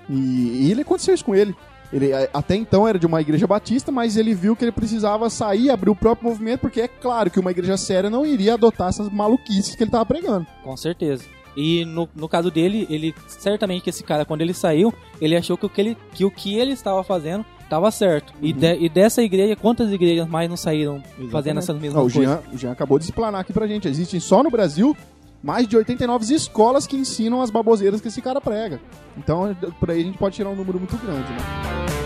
e, e ele aconteceu isso com ele. Ele até então era de uma igreja batista, mas ele viu que ele precisava sair, abrir o próprio movimento, porque é claro que uma igreja séria não iria adotar essas maluquices que ele estava pregando. Com certeza. E no, no caso dele, ele certamente que esse cara, quando ele saiu, ele achou que o que ele, que o que ele estava fazendo estava certo. E, de- e dessa igreja, quantas igrejas mais não saíram fazendo essas mesmas o, coisas? Jean, o Jean acabou de explanar aqui pra gente. Existem só no Brasil mais de 89 escolas que ensinam as baboseiras que esse cara prega. Então, por aí a gente pode tirar um número muito grande, né?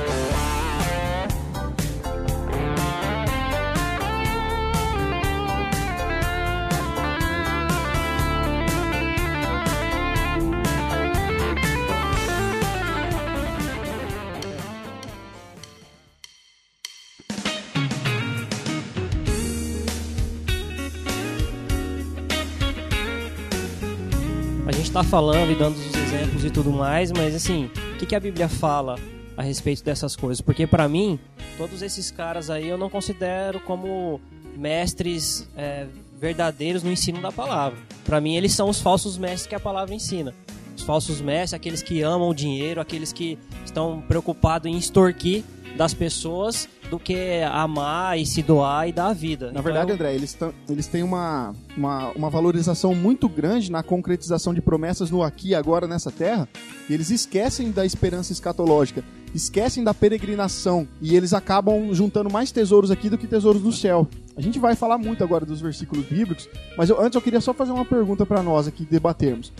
Tá falando e dando os exemplos e tudo mais, mas assim, o que, que a Bíblia fala a respeito dessas coisas? Porque pra mim, todos esses caras aí eu não considero como mestres é, verdadeiros no ensino da palavra. Pra mim, eles são os falsos mestres que a palavra ensina. Os falsos mestres, aqueles que amam o dinheiro, aqueles que estão preocupados em extorquir das pessoas do que amar e se doar e dar a vida. Na Então, verdade, eu- André, eles, eles têm uma, uma, uma valorização muito grande na concretização de promessas no aqui e agora nessa terra, e eles esquecem da esperança escatológica, esquecem da peregrinação, e eles acabam juntando mais tesouros aqui do que tesouros do céu. A gente vai falar muito agora dos versículos bíblicos, mas eu- antes eu queria só fazer uma pergunta para nós aqui debatermos.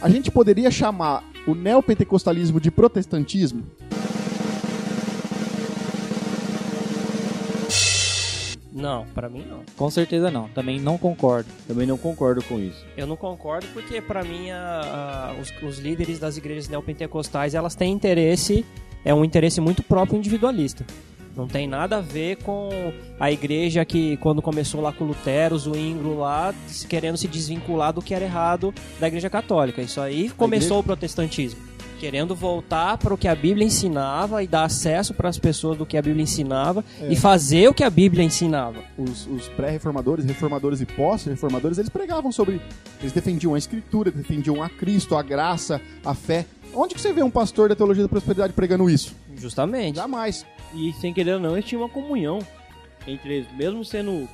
A gente poderia chamar o neopentecostalismo de protestantismo? Não, pra mim não. Com certeza não. Também não concordo. Também não concordo com isso. Eu não concordo porque pra mim a- a- os, os líderes das igrejas neopentecostais elas têm interesse é um interesse muito próprio individualista. Não tem nada a ver com a igreja que quando começou lá com Lutero, o Zwingli lá, se- querendo se desvincular do que era errado da igreja católica. Isso aí começou o protestantismo. Querendo voltar para o que a Bíblia ensinava e dar acesso para as pessoas do que a Bíblia ensinava e fazer o que a Bíblia ensinava. os, os pré-reformadores, reformadores e pós-reformadores, eles pregavam sobre. Eles defendiam a escritura, defendiam a Cristo, a graça, a fé. Onde que você vê um pastor da teologia da prosperidade pregando isso? Justamente. Jamais. E sem querer ou não, eles tinham uma comunhão entre eles. Mesmo sendo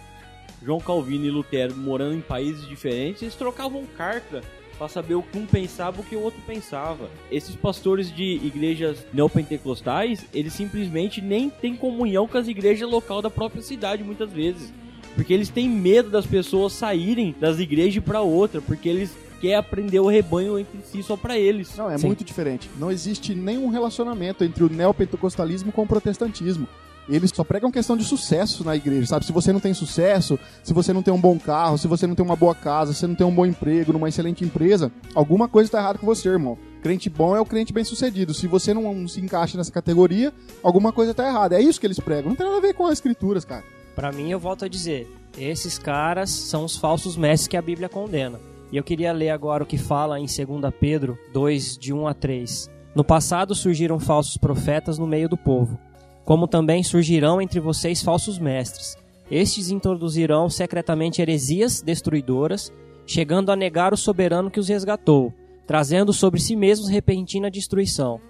João Calvino e Lutero morando em países diferentes, eles trocavam carta para saber o que um pensava e o que o outro pensava. Esses pastores de igrejas neopentecostais, eles simplesmente nem têm comunhão com as igrejas local da própria cidade, muitas vezes. Porque eles têm medo das pessoas saírem das igrejas para outra, porque eles quer aprender o rebanho entre si só pra eles. Não, é Sim. muito diferente. Não existe nenhum relacionamento entre o neopentecostalismo com o protestantismo. Eles só pregam questão de sucesso na igreja, sabe? Se você não tem sucesso, se você não tem um bom carro, se você não tem uma boa casa, se você não tem um bom emprego, numa excelente empresa, alguma coisa está errada com você, irmão. Crente bom é o crente bem sucedido. Se você não se encaixa nessa categoria, alguma coisa está errada. É isso que eles pregam. Não tem nada a ver com as escrituras, cara. Pra mim, eu volto a dizer, esses caras são os falsos mestres que a Bíblia condena. E eu queria ler agora o que fala em 2 Pedro 2, de 1 a 3. No passado surgiram falsos profetas no meio do povo, como também surgirão entre vocês falsos mestres. Estes introduzirão secretamente heresias destruidoras, chegando a negar o soberano que os resgatou, trazendo sobre si mesmos repentina destruição.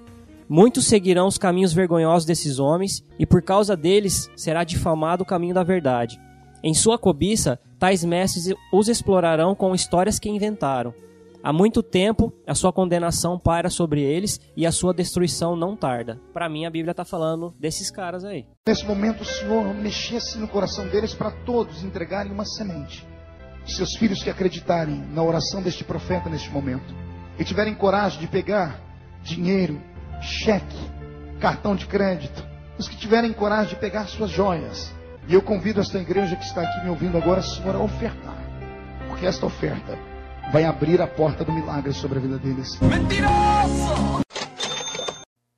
Muitos seguirão os caminhos vergonhosos desses homens, e por causa deles será difamado o caminho da verdade. Em sua cobiça, tais mestres os explorarão com histórias que inventaram. Há muito tempo, a sua condenação paira sobre eles e a sua destruição não tarda. Pra mim, a Bíblia tá falando desses caras aí. Nesse momento, o Senhor mexesse no coração deles para todos entregarem uma semente. Seus filhos que acreditarem na oração deste profeta neste momento e tiverem coragem de pegar dinheiro, cheque, cartão de crédito, os que tiverem coragem de pegar suas joias. E eu convido esta igreja que está aqui me ouvindo agora, Senhor, a ofertar, porque esta oferta vai abrir a porta do milagre sobre a vida deles.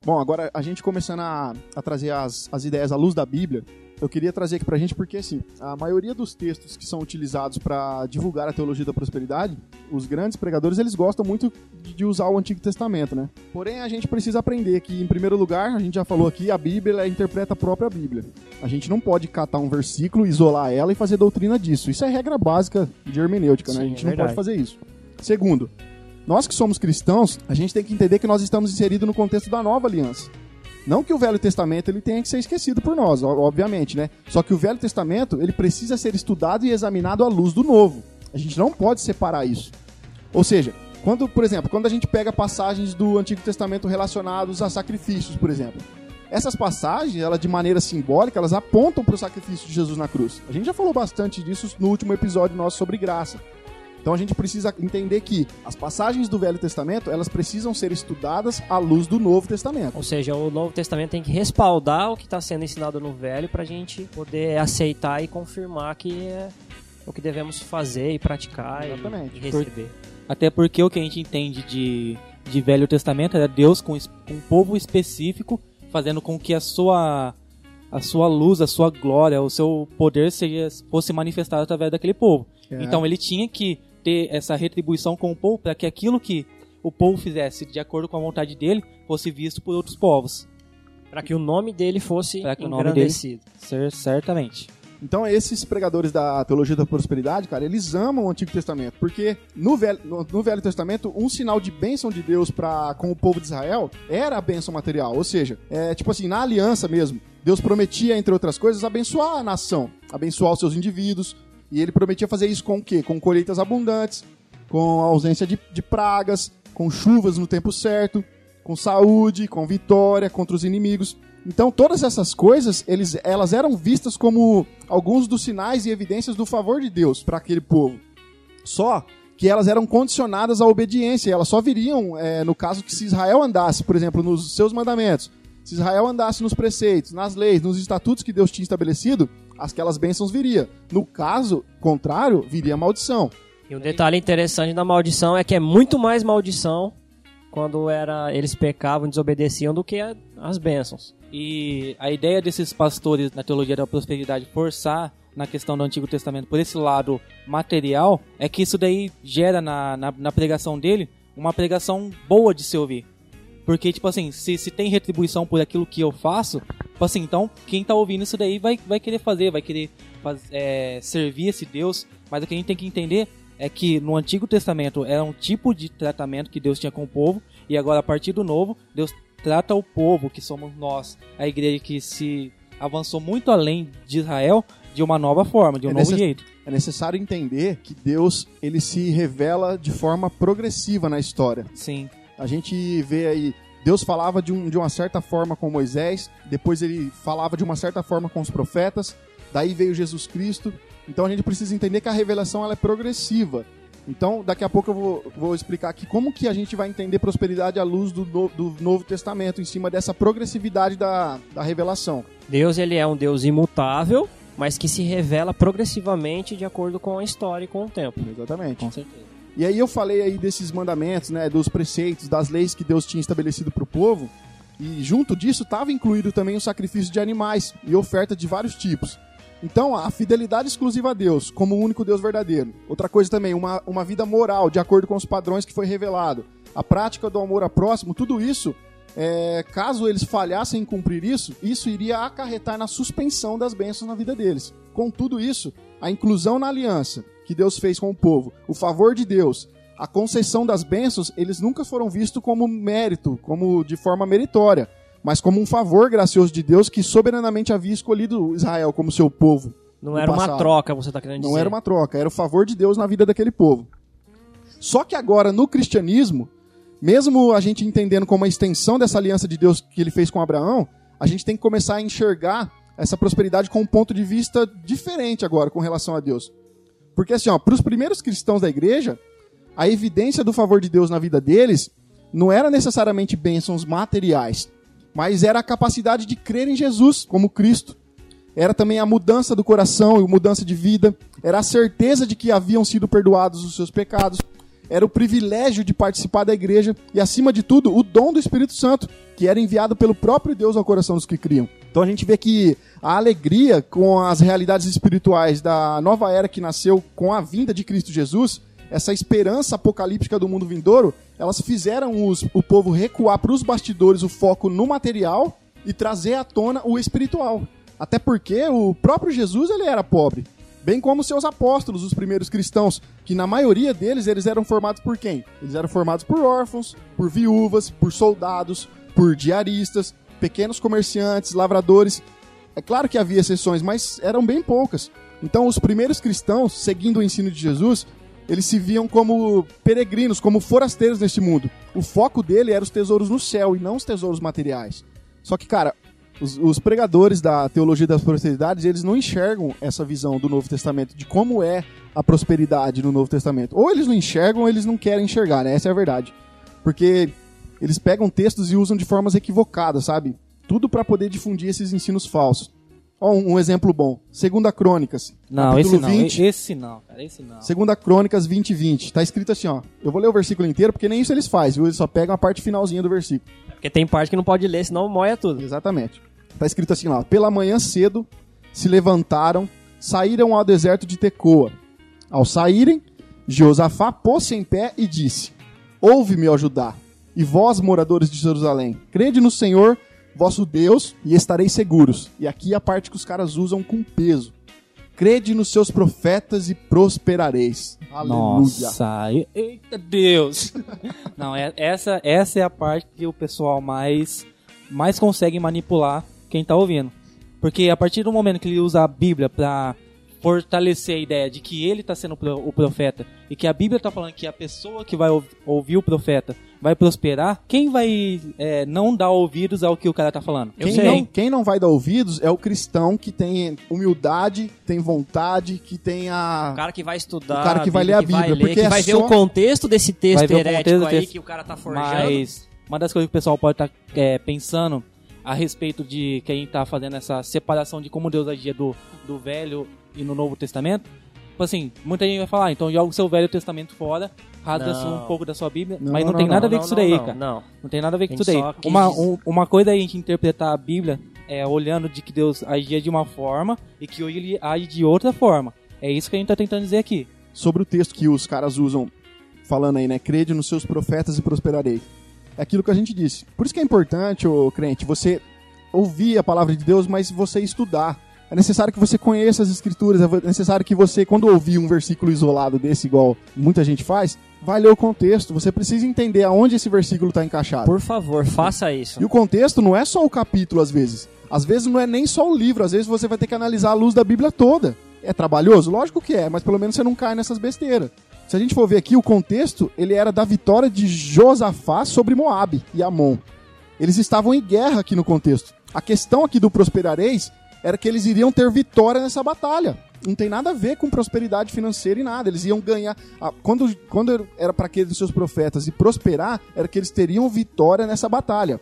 Bom, agora a gente começando a, a trazer as, as ideias à luz da Bíblia, eu queria trazer aqui pra gente porque, assim, a maioria dos textos que são utilizados para divulgar a teologia da prosperidade, os grandes pregadores, eles gostam muito de, usar o Antigo Testamento, né? Porém, a gente precisa aprender que, em primeiro lugar, a gente já falou aqui, a Bíblia interpreta a própria Bíblia. A gente não pode catar um versículo, isolar ela e fazer doutrina disso. Isso é regra básica de hermenêutica, né? A Sim, gente é não pode fazer isso. Segundo, nós que somos cristãos, a gente tem que entender que nós estamos inseridos no contexto da nova aliança. Não que o Velho Testamento ele tenha que ser esquecido por nós, obviamente, né? Só que o Velho Testamento ele precisa ser estudado e examinado à luz do Novo. A gente não pode separar isso. Ou seja, quando, por exemplo, quando a gente pega passagens do Antigo Testamento relacionados a sacrifícios, por exemplo, essas passagens, ela de maneira simbólica, elas apontam para o sacrifício de Jesus na cruz. A gente já falou bastante disso no último episódio nosso sobre graça. Então a gente precisa entender que as passagens do Velho Testamento, elas precisam ser estudadas à luz do Novo Testamento. Ou seja, o Novo Testamento tem que respaldar o que está sendo ensinado no Velho pra gente poder aceitar e confirmar que é o que devemos fazer e praticar e- Exatamente. e receber. Até porque o que a gente entende de, de Velho Testamento era Deus com um povo específico, fazendo com que a sua, a sua luz, a sua glória, o seu poder seja, fosse manifestado através daquele povo. É. Então ele tinha que ter essa retribuição com o povo para que aquilo que o povo fizesse de acordo com a vontade dele fosse visto por outros povos. Pra que o nome dele fosse Pra que o nome dele- engrandecido. Cer- certamente. Então, esses pregadores da teologia da prosperidade, cara, eles amam o Antigo Testamento, porque no Velho, no, no Velho Testamento, um sinal de bênção de Deus para com o povo de Israel era a bênção material. Ou seja, é, tipo assim, na aliança mesmo, Deus prometia, entre outras coisas, abençoar a nação, abençoar os seus indivíduos, e ele prometia fazer isso com o quê? Com colheitas abundantes, com ausência de, de pragas, com chuvas no tempo certo, com saúde, com vitória contra os inimigos. Então, todas essas coisas, eles, elas eram vistas como alguns dos sinais e evidências do favor de Deus para aquele povo. Só que elas eram condicionadas à obediência. Elas só viriam é, no caso que se Israel andasse, por exemplo, nos seus mandamentos, se Israel andasse nos preceitos, nas leis, nos estatutos que Deus tinha estabelecido, aquelas bênçãos viria. No caso contrário, viria a maldição. E um detalhe interessante da maldição é que é muito mais maldição quando era eles pecavam, desobedeciam do que a- as bênçãos. E a ideia desses pastores na teologia da prosperidade forçar na questão do Antigo Testamento por esse lado material é que isso daí gera na, na, na pregação dele uma pregação boa de se ouvir. Porque, tipo assim, se, se tem retribuição por aquilo que eu faço, tipo assim, então quem tá ouvindo isso daí vai, vai querer fazer, vai querer faz- é, servir esse Deus. Mas o que a gente tem que entender é que no Antigo Testamento era um tipo de tratamento que Deus tinha com o povo, e agora a partir do Novo, Deus trata o povo, que somos nós, a igreja que se avançou muito além de Israel, de uma nova forma, de um É novo jeito. É necessário entender que Deus ele se revela de forma progressiva na história. Sim. A gente vê aí, Deus falava de, um, de uma certa forma com Moisés, depois ele falava de uma certa forma com os profetas, daí veio Jesus Cristo. Então a gente precisa entender que a revelação ela é progressiva. Então, daqui a pouco eu vou, vou explicar aqui como que a gente vai entender prosperidade à luz do, no- do Novo Testamento, em cima dessa progressividade da, da revelação. Deus ele é um Deus imutável, mas que se revela progressivamente de acordo com a história e com o tempo. Exatamente. Com certeza. E aí eu falei aí desses mandamentos, né, dos preceitos, das leis que Deus tinha estabelecido para o povo, e junto disso estava incluído também o sacrifício de animais e oferta de vários tipos. Então, a fidelidade exclusiva a Deus, como o único Deus verdadeiro. Outra coisa também, uma, uma vida moral, de acordo com os padrões que foi revelado. A prática do amor a próximo, tudo isso, é, caso eles falhassem em cumprir isso, isso iria acarretar na suspensão das bênçãos na vida deles. Com tudo isso, a inclusão na aliança que Deus fez com o povo, o favor de Deus, a concessão das bênçãos, eles nunca foram vistos como mérito, como de forma meritória, mas como um favor gracioso de Deus que soberanamente havia escolhido Israel como seu povo. Não era uma passado. troca, você tá querendo dizer. Não era uma troca, era o favor de Deus na vida daquele povo. Só que agora, no cristianismo, mesmo a gente entendendo como uma extensão dessa aliança de Deus que ele fez com Abraão, a gente tem que começar a enxergar essa prosperidade com um ponto de vista diferente agora com relação a Deus. Porque assim, ó, para os primeiros cristãos da igreja, a evidência do favor de Deus na vida deles não era necessariamente bênçãos materiais, mas era a capacidade de crer em Jesus como Cristo. Era também a mudança do coração e mudança de vida. Era a certeza de que haviam sido perdoados os seus pecados. Era o privilégio de participar da igreja e, acima de tudo, o dom do Espírito Santo, que era enviado pelo próprio Deus ao coração dos que criam. Então a gente vê que a alegria com as realidades espirituais da nova era que nasceu com a vinda de Cristo Jesus, essa esperança apocalíptica do mundo vindouro, elas fizeram os- o povo recuar para os bastidores o foco no material e trazer à tona o espiritual. Até porque o próprio Jesus ele era pobre, bem como seus apóstolos, os primeiros cristãos, que na maioria deles eles eram formados por quem? Eles eram formados por órfãos, por viúvas, por soldados, por diaristas, pequenos comerciantes, lavradores. É claro que havia exceções, mas eram bem poucas. Então os primeiros cristãos, seguindo o ensino de Jesus, eles se viam como peregrinos, como forasteiros neste mundo. O foco dele era os tesouros no céu e não os tesouros materiais. Só que, cara, os, os pregadores da teologia das prosperidades, eles não enxergam essa visão do Novo Testamento, de como é a prosperidade no Novo Testamento. Ou eles não enxergam ou eles não querem enxergar, né? Essa é a verdade. Porque eles pegam textos e usam de formas equivocadas, sabe? Tudo para poder difundir esses ensinos falsos. Ó, um, um exemplo bom. Segunda Crônicas, Não, esse não. 20. Esse não, cara. Esse não. Segunda Crônicas 20 20. Tá escrito assim, ó. Eu vou ler o versículo inteiro, porque nem isso eles fazem, viu? Eles só pegam a parte finalzinha do versículo. Porque tem parte que não pode ler, senão moia tudo. Exatamente. Tá escrito assim lá: Pela manhã cedo se levantaram, saíram ao deserto de Tecoa. Ao saírem, Josafá pôs-se em pé e disse: Ouve-me, ó Judá, e vós, moradores de Jerusalém, crede no Senhor, vosso Deus, e estareis seguros. E aqui é a parte que os caras usam com peso. Crede nos seus profetas e prosperareis. Nossa, eita Deus. Não, é- essa, essa é a parte que o pessoal mais, mais consegue manipular quem tá ouvindo. Porque a partir do momento que ele usa a Bíblia pra fortalecer a ideia de que ele tá sendo o profeta e que a Bíblia tá falando que a pessoa que vai ouv- ouvir o profeta vai prosperar, quem vai é, não dar ouvidos ao que o cara tá falando? Eu Quem sei. não, quem não vai dar ouvidos é o cristão que tem humildade, tem vontade, que tem a. O cara que vai estudar, O cara que vai ler a que vai Bíblia, ler, porque que é vai ver só- o contexto desse texto ver herético contexto aí texto. que o cara tá forjando. Mas uma das coisas que o pessoal pode estar pensando a respeito de quem tá fazendo essa separação de como Deus agia do, do Velho e no Novo Testamento. Tipo assim, muita gente vai falar, ah, então joga o seu Velho Testamento fora, rasga Não. um pouco da sua Bíblia, Não, mas não, não, tem não, nada a ver com isso daí, não, cara. Não, Não tem nada a ver com isso daí. que Uma, um- uma coisa é a gente interpretar a Bíblia é, olhando de que Deus agia de uma forma e que hoje ele age de outra forma. É isso que a gente tá tentando dizer aqui. sobre o texto que os caras usam, falando aí, né? Crede nos seus profetas e prosperarei. É aquilo que a gente disse. Por isso que é importante, ô crente, você ouvir a palavra de Deus, mas você estudar. É necessário que você conheça as escrituras, é necessário que você, quando ouvir um versículo isolado desse, igual muita gente faz, vai ler o contexto. Você precisa entender aonde esse versículo está encaixado. Por favor, faça isso. E o contexto não é só o capítulo, às vezes. Às vezes não é nem só o livro, às vezes você vai ter que analisar a luz da Bíblia toda. É trabalhoso? Lógico que é, mas pelo menos você não cai nessas besteiras. Se a gente for ver aqui, o contexto, ele era da vitória de Josafá sobre Moabe e Amon. Eles estavam em guerra aqui no contexto. A questão aqui do prosperareis era que eles iriam ter vitória nessa batalha. não tem nada a ver com prosperidade financeira e nada. Eles iam ganhar. a- quando, quando era para aqueles seus profetas e prosperar, era que eles teriam vitória nessa batalha.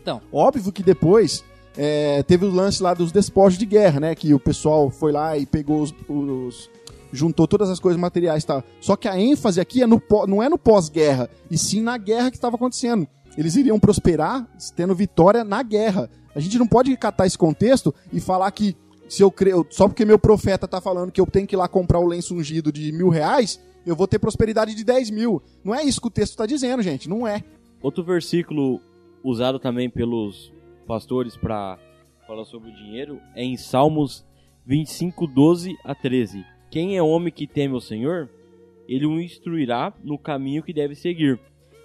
Então, Óbvio que depois é, teve o lance lá dos despojos de guerra, né? Que o pessoal foi lá e pegou os. os- juntou todas as coisas materiais e tal. Só que a ênfase aqui é no, não é no pós-guerra, e sim na guerra que estava acontecendo. Eles iriam prosperar tendo vitória na guerra. A gente não pode catar esse contexto e falar que se eu creio, só porque meu profeta tá falando que eu tenho que ir lá comprar o lenço ungido de mil reais, eu vou ter prosperidade de 10 mil. Não é isso que o texto tá dizendo, gente. Não é. Outro versículo usado também pelos pastores para falar sobre o dinheiro é em Salmos 25, 12 a 13. Quem é homem que teme o Senhor, ele o instruirá no caminho que deve seguir.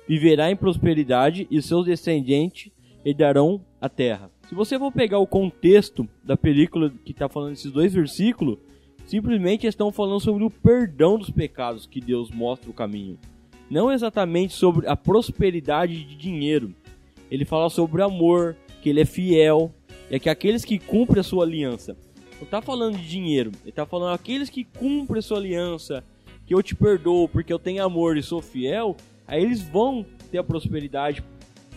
Viverá em prosperidade e seus descendentes herdarão a terra. Se você for pegar o contexto da película que está falando esses dois versículos, simplesmente estão falando sobre o perdão dos pecados que Deus mostra o caminho não exatamente sobre a prosperidade de dinheiro. Ele fala sobre amor, que ele é fiel, e é que aqueles que cumprem a sua aliança. Não está falando de dinheiro, ele está falando aqueles que cumprem a sua aliança, que eu te perdoo porque eu tenho amor e sou fiel, aí eles vão ter a prosperidade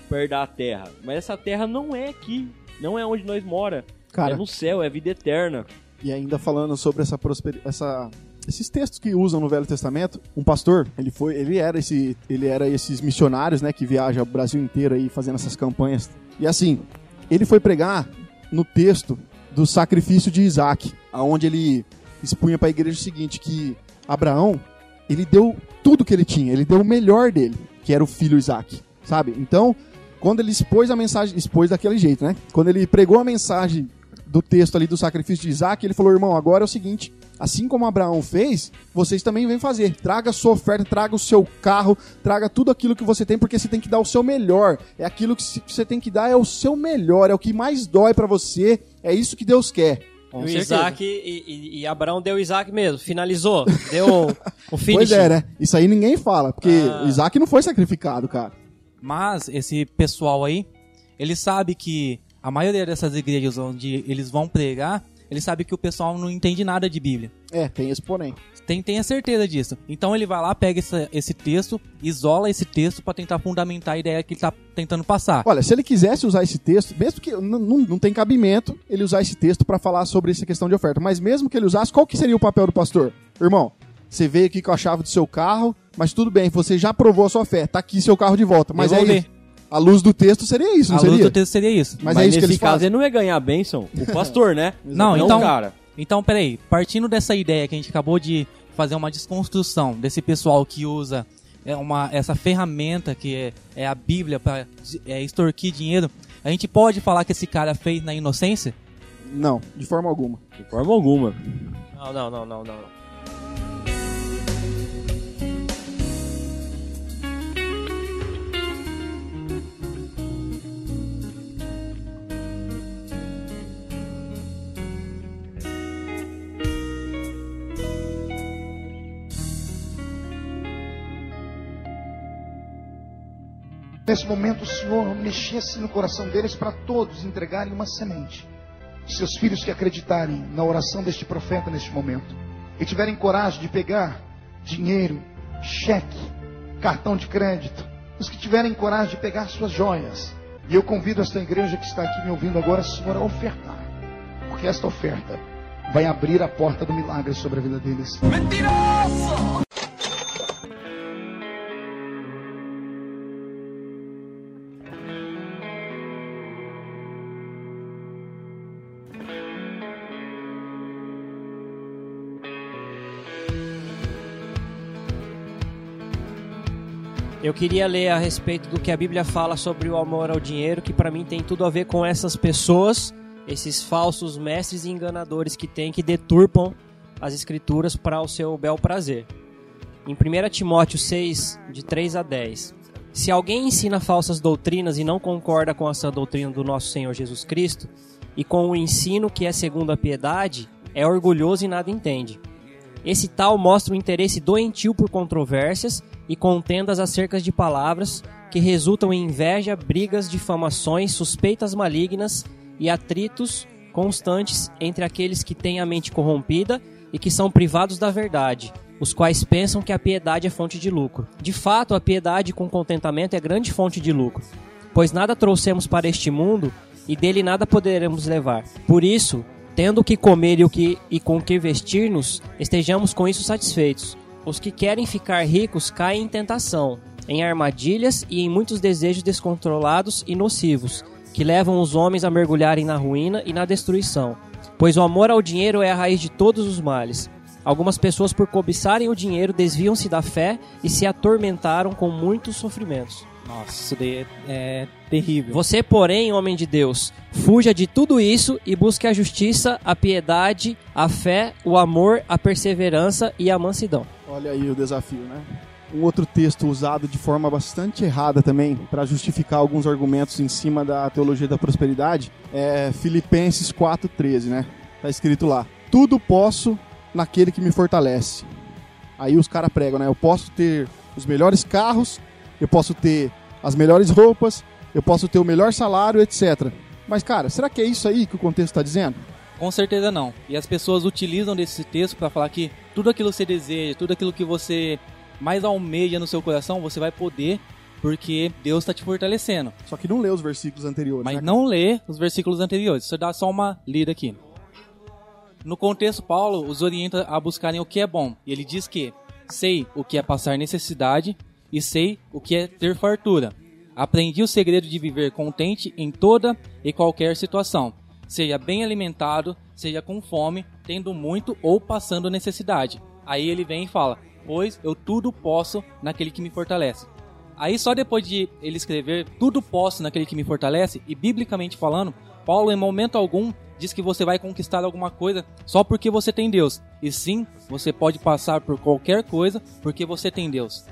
perto da terra. Mas essa terra não é aqui, não é onde nós mora. Cara, É no céu, é a vida eterna. E ainda falando sobre essa prosperidade, essa esses textos que usam no Velho Testamento, um pastor, ele foi, ele era esse, ele era esses missionários, né, que viajam o Brasil inteiro aí fazendo essas campanhas. E assim, ele foi pregar no texto do sacrifício de Isaac, aonde ele expunha para a igreja o seguinte, que Abraão, ele deu tudo que ele tinha, ele deu o melhor dele, que era o filho Isaac, sabe? Então, quando ele expôs a mensagem, expôs daquele jeito, né? Quando ele pregou a mensagem do texto ali do sacrifício de Isaac, ele falou, irmão, agora é o seguinte, assim como Abraão fez, vocês também vêm fazer. Traga a sua oferta, traga o seu carro, traga tudo aquilo que você tem, porque você tem que dar o seu melhor. É aquilo que você tem que dar, é o seu melhor, é o que mais dói pra você, é isso que Deus quer. com o certeza. Isaac e, e- e Abraão deu Isaac mesmo, finalizou, deu o finish. Pois é, né? Isso aí ninguém fala, porque Ah. Isaac não foi sacrificado, cara. Mas esse pessoal aí, ele sabe que a maioria dessas igrejas onde eles vão pregar, ele sabe que o pessoal não entende nada de Bíblia. É, tem esse porém. Tem, tenha certeza disso. Então ele vai lá, pega esse, esse texto, isola esse texto pra tentar fundamentar a ideia que ele tá tentando passar. Olha, se ele quisesse usar esse texto, mesmo que não, não, tem cabimento ele usar esse texto pra falar sobre essa questão de oferta, mas mesmo que ele usasse, qual que seria o papel do pastor? Irmão, você veio aqui com a chave do seu carro, mas tudo bem, você já provou a sua fé, tá aqui seu carro de volta. Mas é Devolver. isso. A luz do texto seria isso, A não luz seria? do texto seria isso. Mas, Mas é isso que nesse eles caso fazem. ele não ia ganhar a bênção, o pastor, né? Não, não então- cara. Então, peraí, partindo dessa ideia que a gente acabou de fazer uma desconstrução desse pessoal que usa é, uma, essa ferramenta que é, é a Bíblia para é, extorquir dinheiro, a gente pode falar que esse cara fez na inocência? Não, de forma alguma. De forma alguma. Não, não, não, não, não. Nesse momento, o Senhor mexesse no coração deles para todos entregarem uma semente. Seus filhos que acreditarem na oração deste profeta neste momento e tiverem coragem de pegar dinheiro, cheque, cartão de crédito, os que tiverem coragem de pegar suas joias. E eu convido esta igreja que está aqui me ouvindo agora, Senhor, a ofertar, porque esta oferta vai abrir a porta do milagre sobre a vida deles. Eu queria ler a respeito do que a Bíblia fala sobre o amor ao dinheiro, que para mim tem tudo a ver com essas pessoas, esses falsos mestres e enganadores que tem que deturpam as escrituras para o seu bel prazer. Em 1 Timóteo 6, de 3 a 10. Se alguém ensina falsas doutrinas e não concorda com essa doutrina do nosso Senhor Jesus Cristo, e com o ensino que é segundo a piedade, é orgulhoso e nada entende. Esse tal mostra um interesse doentio por controvérsias e contendas acerca de palavras que resultam em inveja, brigas, difamações, suspeitas malignas e atritos constantes entre aqueles que têm a mente corrompida e que são privados da verdade, os quais pensam que a piedade é fonte de lucro. De fato, a piedade com contentamento é grande fonte de lucro, pois nada trouxemos para este mundo e dele nada poderemos levar. Por isso, tendo o que comer e, o que, e com o que vestir-nos, estejamos com isso satisfeitos. Os que querem ficar ricos caem em tentação, em armadilhas e em muitos desejos descontrolados e nocivos, que levam os homens a mergulharem na ruína e na destruição. Pois o amor ao dinheiro é a raiz de todos os males. Algumas pessoas, por cobiçarem o dinheiro, desviam-se da fé e se atormentaram com muitos sofrimentos. Nossa, isso daí é, é terrível. Você, porém, homem de Deus, fuja de tudo isso e busque a justiça, a piedade, a fé, o amor, a perseverança e a mansidão. Olha aí o desafio, né? Um outro texto usado de forma bastante errada também para justificar alguns argumentos em cima da teologia da prosperidade é Filipenses 4:13, né? Tá escrito lá: "Tudo posso naquele que me fortalece". Aí os caras pregam, né? Eu posso ter os melhores carros, eu posso ter as melhores roupas, eu posso ter o melhor salário, etc. Mas cara, será que é isso aí que o contexto está dizendo? Com certeza não. E as pessoas utilizam desse texto para falar que tudo aquilo que você deseja, tudo aquilo que você mais almeja no seu coração, você vai poder, porque Deus está te fortalecendo. Só que não lê os versículos anteriores. Mas né? não lê os versículos anteriores. Você dá só uma lida aqui. No contexto, Paulo os orienta a buscarem o que é bom. E ele diz que sei o que é passar necessidade e sei o que é ter fartura. Aprendi o segredo de viver contente em toda e qualquer situação, seja bem alimentado, seja com fome, tendo muito ou passando necessidade. Aí ele vem e fala: Pois eu tudo posso naquele que me fortalece. Aí só depois de ele escrever tudo posso naquele que me fortalece, e biblicamente falando, Paulo em momento algum diz que você vai conquistar alguma coisa só porque você tem Deus. E sim, você pode passar por qualquer coisa porque você tem Deus.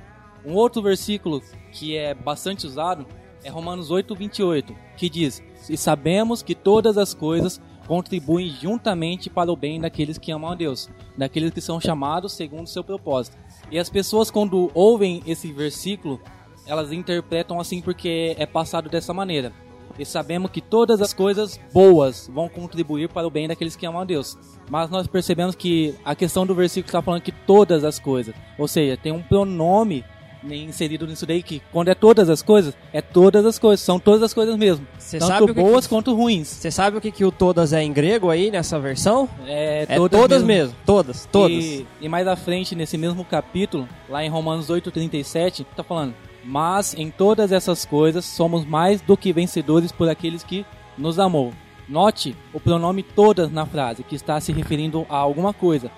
Um outro versículo que é bastante usado é Romanos 8, 28, que diz: E sabemos que todas as coisas contribuem juntamente para o bem daqueles que amam a Deus, daqueles que são chamados segundo o seu propósito. E as pessoas, quando ouvem esse versículo, elas interpretam assim porque é passado dessa maneira. E sabemos que todas as coisas boas vão contribuir para o bem daqueles que amam a Deus. Mas nós percebemos que a questão do versículo está falando que todas as coisas, ou seja, tem um pronome inserido nisso daí que quando é todas as coisas, é todas as coisas, são todas as coisas mesmo. Cê tanto que boas que- quanto ruins. Você sabe o que, que o todas é em grego aí nessa versão? É, É todas, mesmo. Todas, todas. E, e mais à frente, nesse mesmo capítulo, lá em Romanos 8,37, tá falando: Mas em todas essas coisas somos mais do que vencedores por aqueles que nos amou. Note o pronome todas na frase, que está se referindo a alguma coisa.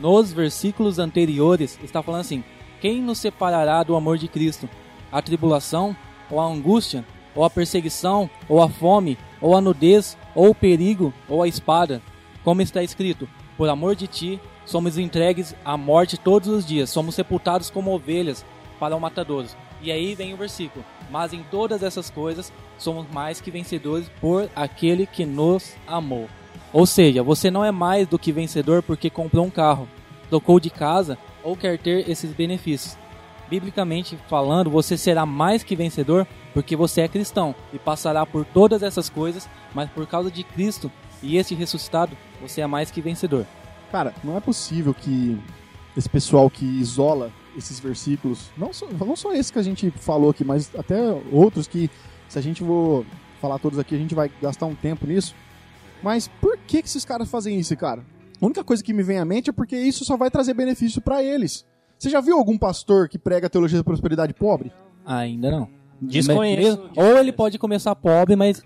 Nos versículos anteriores, está falando assim: Quem nos separará do amor de Cristo? A tribulação, ou a angústia, ou a perseguição, ou a fome, ou a nudez, ou o perigo, ou a espada? Como está escrito: Por amor de ti, somos entregues à morte todos os dias, somos sepultados como ovelhas para o matadouro. E aí vem o versículo: Mas em todas essas coisas somos mais que vencedores por aquele que nos amou. Ou seja, você não é mais do que vencedor porque comprou um carro, trocou de casa ou quer ter esses benefícios. Biblicamente falando, você será mais que vencedor porque você é cristão e passará por todas essas coisas, mas por causa de Cristo e este ressuscitado, você é mais que vencedor. Cara, não é possível que esse pessoal que isola esses versículos, não só, não só esse que a gente falou aqui, mas até outros que, se a gente for falar todos aqui, a gente vai gastar um tempo nisso. Mas por que, que esses caras fazem isso, cara? A única coisa que me vem à mente é porque isso só vai trazer benefício pra eles. Você já viu algum pastor que prega a teologia da prosperidade pobre? Ainda não. Desconheço. Ou ele pode começar pobre, mas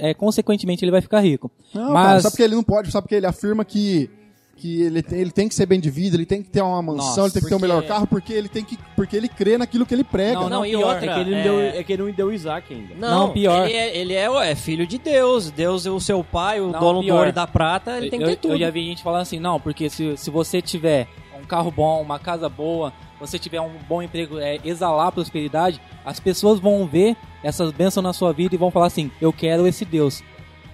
é, consequentemente ele vai ficar rico. Não, Mas- cara, sabe porque ele não pode, sabe porque ele afirma que, que ele, tem, ele tem que ser bem de vida, ele tem que ter uma mansão, Nossa, ele tem que ter o porque- melhor carro, porque ele tem que. Porque ele crê naquilo que ele prega. Não, Não, e pior, outra, É que ele não é- deu, é que ele não deu Isaac ainda. Não, Não, pior. Ele, é, ele é, é filho de Deus. Deus é o seu pai, o Não, dono do pior. ouro e da prata, ele tem que eu, ter tudo. eu já vi gente falando assim, não, porque se, se você tiver um carro bom, uma casa boa, você tiver um bom emprego, é, exalar prosperidade, as pessoas vão ver essas bênçãos na sua vida e vão falar assim, eu quero esse Deus.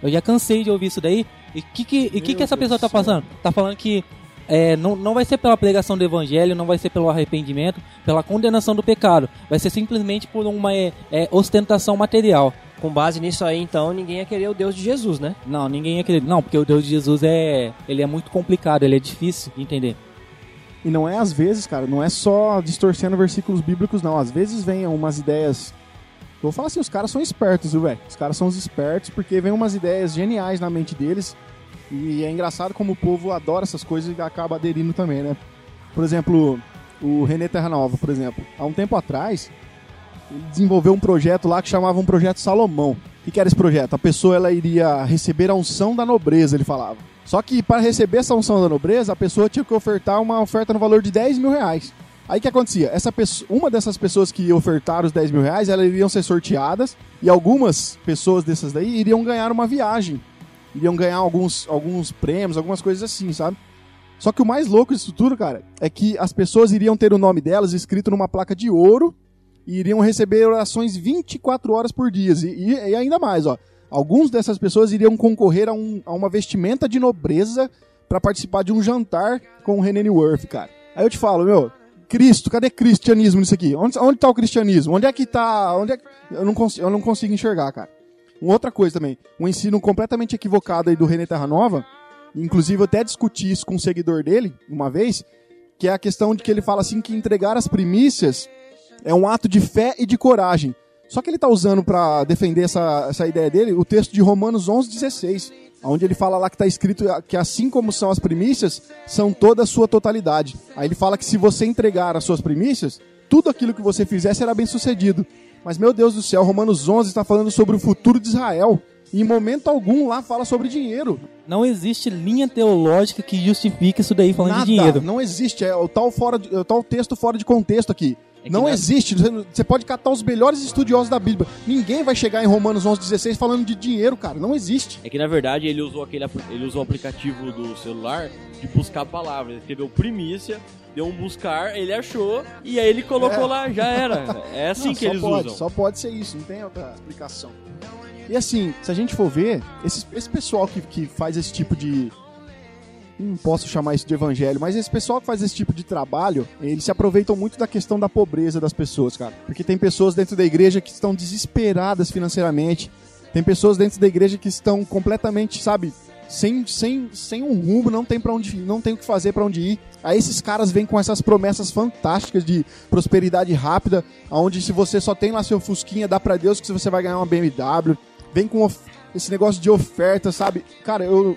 Eu já cansei de ouvir isso daí. E o que, que, e que, que essa pessoa tá passando? Tá falando que é, não, não vai ser pela pregação do evangelho, não vai ser pelo arrependimento, pela condenação do pecado. Vai ser simplesmente por uma é, é, ostentação material. Com base nisso aí, então, ninguém ia querer o Deus de Jesus, né? Não, ninguém ia querer. Não, porque o Deus de Jesus é, ele é muito complicado, ele é difícil de entender. E não é às vezes, cara, não é só distorcendo versículos bíblicos, não. Às vezes vem umas ideias. Vou falar assim, os caras são espertos, viu, velho? Os caras são os espertos porque vem umas ideias geniais na mente deles. E é engraçado como o povo adora essas coisas e acaba aderindo também, né? Por exemplo, o René Terra Nova, por exemplo. Há um tempo atrás, ele desenvolveu um projeto lá que chamava um projeto Salomão. O que era esse projeto? A pessoa ela iria receber a unção da nobreza, ele falava. Só que para receber essa unção da nobreza, a pessoa tinha que ofertar uma oferta no valor de 10 mil reais. Aí o que acontecia? Essa pessoa, uma dessas pessoas que ofertaram os 10 mil reais, elas iriam ser sorteadas e algumas pessoas dessas daí iriam ganhar uma viagem. Iriam ganhar alguns, alguns prêmios, algumas coisas assim, sabe? Só que o mais louco disso tudo, cara, é que as pessoas iriam ter o nome delas escrito numa placa de ouro e iriam receber orações 24 horas por dia. E, e, e ainda mais, ó. Alguns dessas pessoas iriam concorrer a, um, a uma vestimenta de nobreza para participar de um jantar com o René Worth, cara. Aí eu te falo, meu, Cristo, cadê cristianismo nisso aqui? Onde, onde tá o cristianismo? Onde é que tá. Onde é eu, não consigo, eu não consigo enxergar, cara. Uma outra coisa também, um ensino completamente equivocado aí do René Terra Nova, inclusive eu até discuti isso com um seguidor dele uma vez, que é a questão de que ele fala assim que entregar as primícias é um ato de fé e de coragem. Só que ele está usando para defender essa, essa ideia dele o texto de Romanos 11:16, onde ele fala lá que está escrito que assim como são as primícias, são toda a sua totalidade. Aí ele fala que se você entregar as suas primícias, tudo aquilo que você fizer será bem sucedido. Mas meu Deus do céu, Romanos 11 está falando sobre o futuro de Israel. Em momento algum lá fala sobre dinheiro. Não existe linha teológica que justifique isso daí falando Nada, de dinheiro. não existe. É o tal, fora de- é o tal texto fora de contexto aqui. que não na- existe. Você- pode catar os melhores estudiosos da Bíblia. Ninguém vai chegar em Romanos 11:16 falando de dinheiro, cara. Não existe. É que na verdade ele usou aquele ele usou o aplicativo do celular de buscar palavras. Ele escreveu primícia, deu um buscar, ele achou e aí ele colocou É. lá, já era. É assim Não, que eles pode, usam. Só pode ser isso, não tem outra explicação. E assim, se a gente for ver, esse, esse pessoal que, que faz esse tipo de. Não posso chamar isso de evangelho, mas esse pessoal que faz esse tipo de trabalho, eles se aproveitam muito da questão da pobreza das pessoas, cara. Porque tem pessoas dentro da igreja que estão desesperadas financeiramente. Tem pessoas dentro da igreja que estão completamente, sabe, sem, sem, sem um rumo, não tem para onde não tem o que fazer para onde ir. Aí esses caras vêm com essas promessas fantásticas de prosperidade rápida, onde se você só tem lá seu fusquinha, dá pra Deus que você vai ganhar uma BMW. Vem com of- esse negócio de oferta, sabe? Cara, eu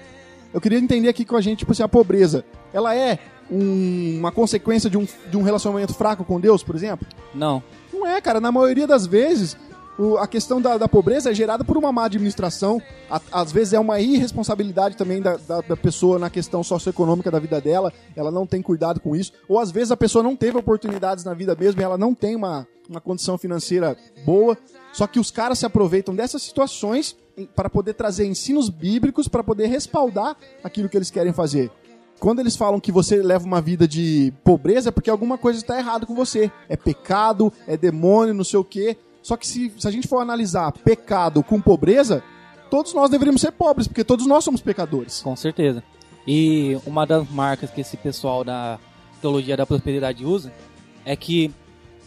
eu queria entender aqui com a gente, tipo assim, a pobreza, ela é um- uma consequência de um, de um relacionamento fraco com Deus, por exemplo? Não. Não é, cara. Na maioria das vezes, o- a questão da, da pobreza é gerada por uma má administração. A- às vezes é uma irresponsabilidade também da, da, da pessoa na questão socioeconômica da vida dela. Ela não tem cuidado com isso. Ou às vezes a pessoa não teve oportunidades na vida mesmo e ela não tem uma, uma condição financeira boa. Só que os caras se aproveitam dessas situações para poder trazer ensinos bíblicos para poder respaldar aquilo que eles querem fazer. Quando eles falam que você leva uma vida de pobreza, é porque alguma coisa está errada com você. É pecado, é demônio, não sei o quê. Só que se, se a gente for analisar pecado com pobreza, todos nós deveríamos ser pobres, porque todos nós somos pecadores. Com certeza. E uma das marcas que esse pessoal da teologia da prosperidade usa é que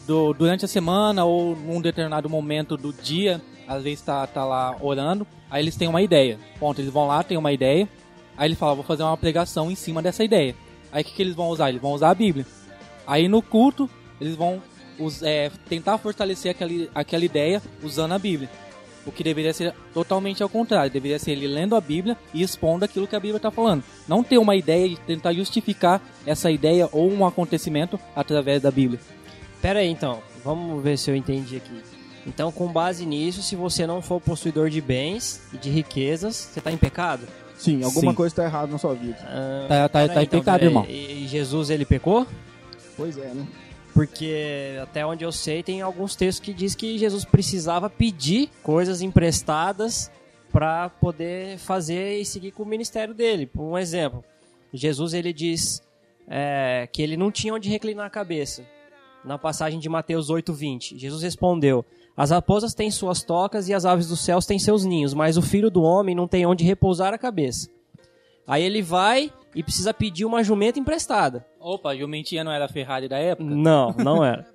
do- durante a semana ou num determinado momento do dia, às vezes tá, tá lá orando, aí eles têm uma ideia. Ponto, eles vão lá, têm uma ideia, aí ele fala, vou fazer uma pregação em cima dessa ideia. Aí o que, que eles vão usar? Eles vão usar a Bíblia. Aí no culto, eles vão us- é, tentar fortalecer aquela, aquela ideia usando a Bíblia. O que deveria ser totalmente ao contrário. Deveria ser ele lendo a Bíblia e expondo aquilo que a Bíblia está falando. Não ter uma ideia e tentar justificar essa ideia ou um acontecimento através da Bíblia. Pera aí, então. Vamos ver se eu entendi aqui. Então, com base nisso, se você não for possuidor de bens e de riquezas, você está em pecado? Sim, alguma Sim. coisa está errada na sua vida. Ah, Tá, tá, pera tá aí, em pecado, irmão. E e Jesus, ele pecou? Pois é, né? Porque até onde eu sei, tem alguns textos que diz que Jesus precisava pedir coisas emprestadas para poder fazer e seguir com o ministério dele. Por um exemplo, Jesus ele diz é, que ele não tinha onde reclinar a cabeça na passagem de Mateus 8, 20. Jesus respondeu: As raposas têm suas tocas e as aves dos céus têm seus ninhos, mas o filho do homem não tem onde repousar a cabeça. Aí ele vai e precisa pedir uma jumenta emprestada. Opa, a jumentinha não era a Ferrari da época? Não, não era.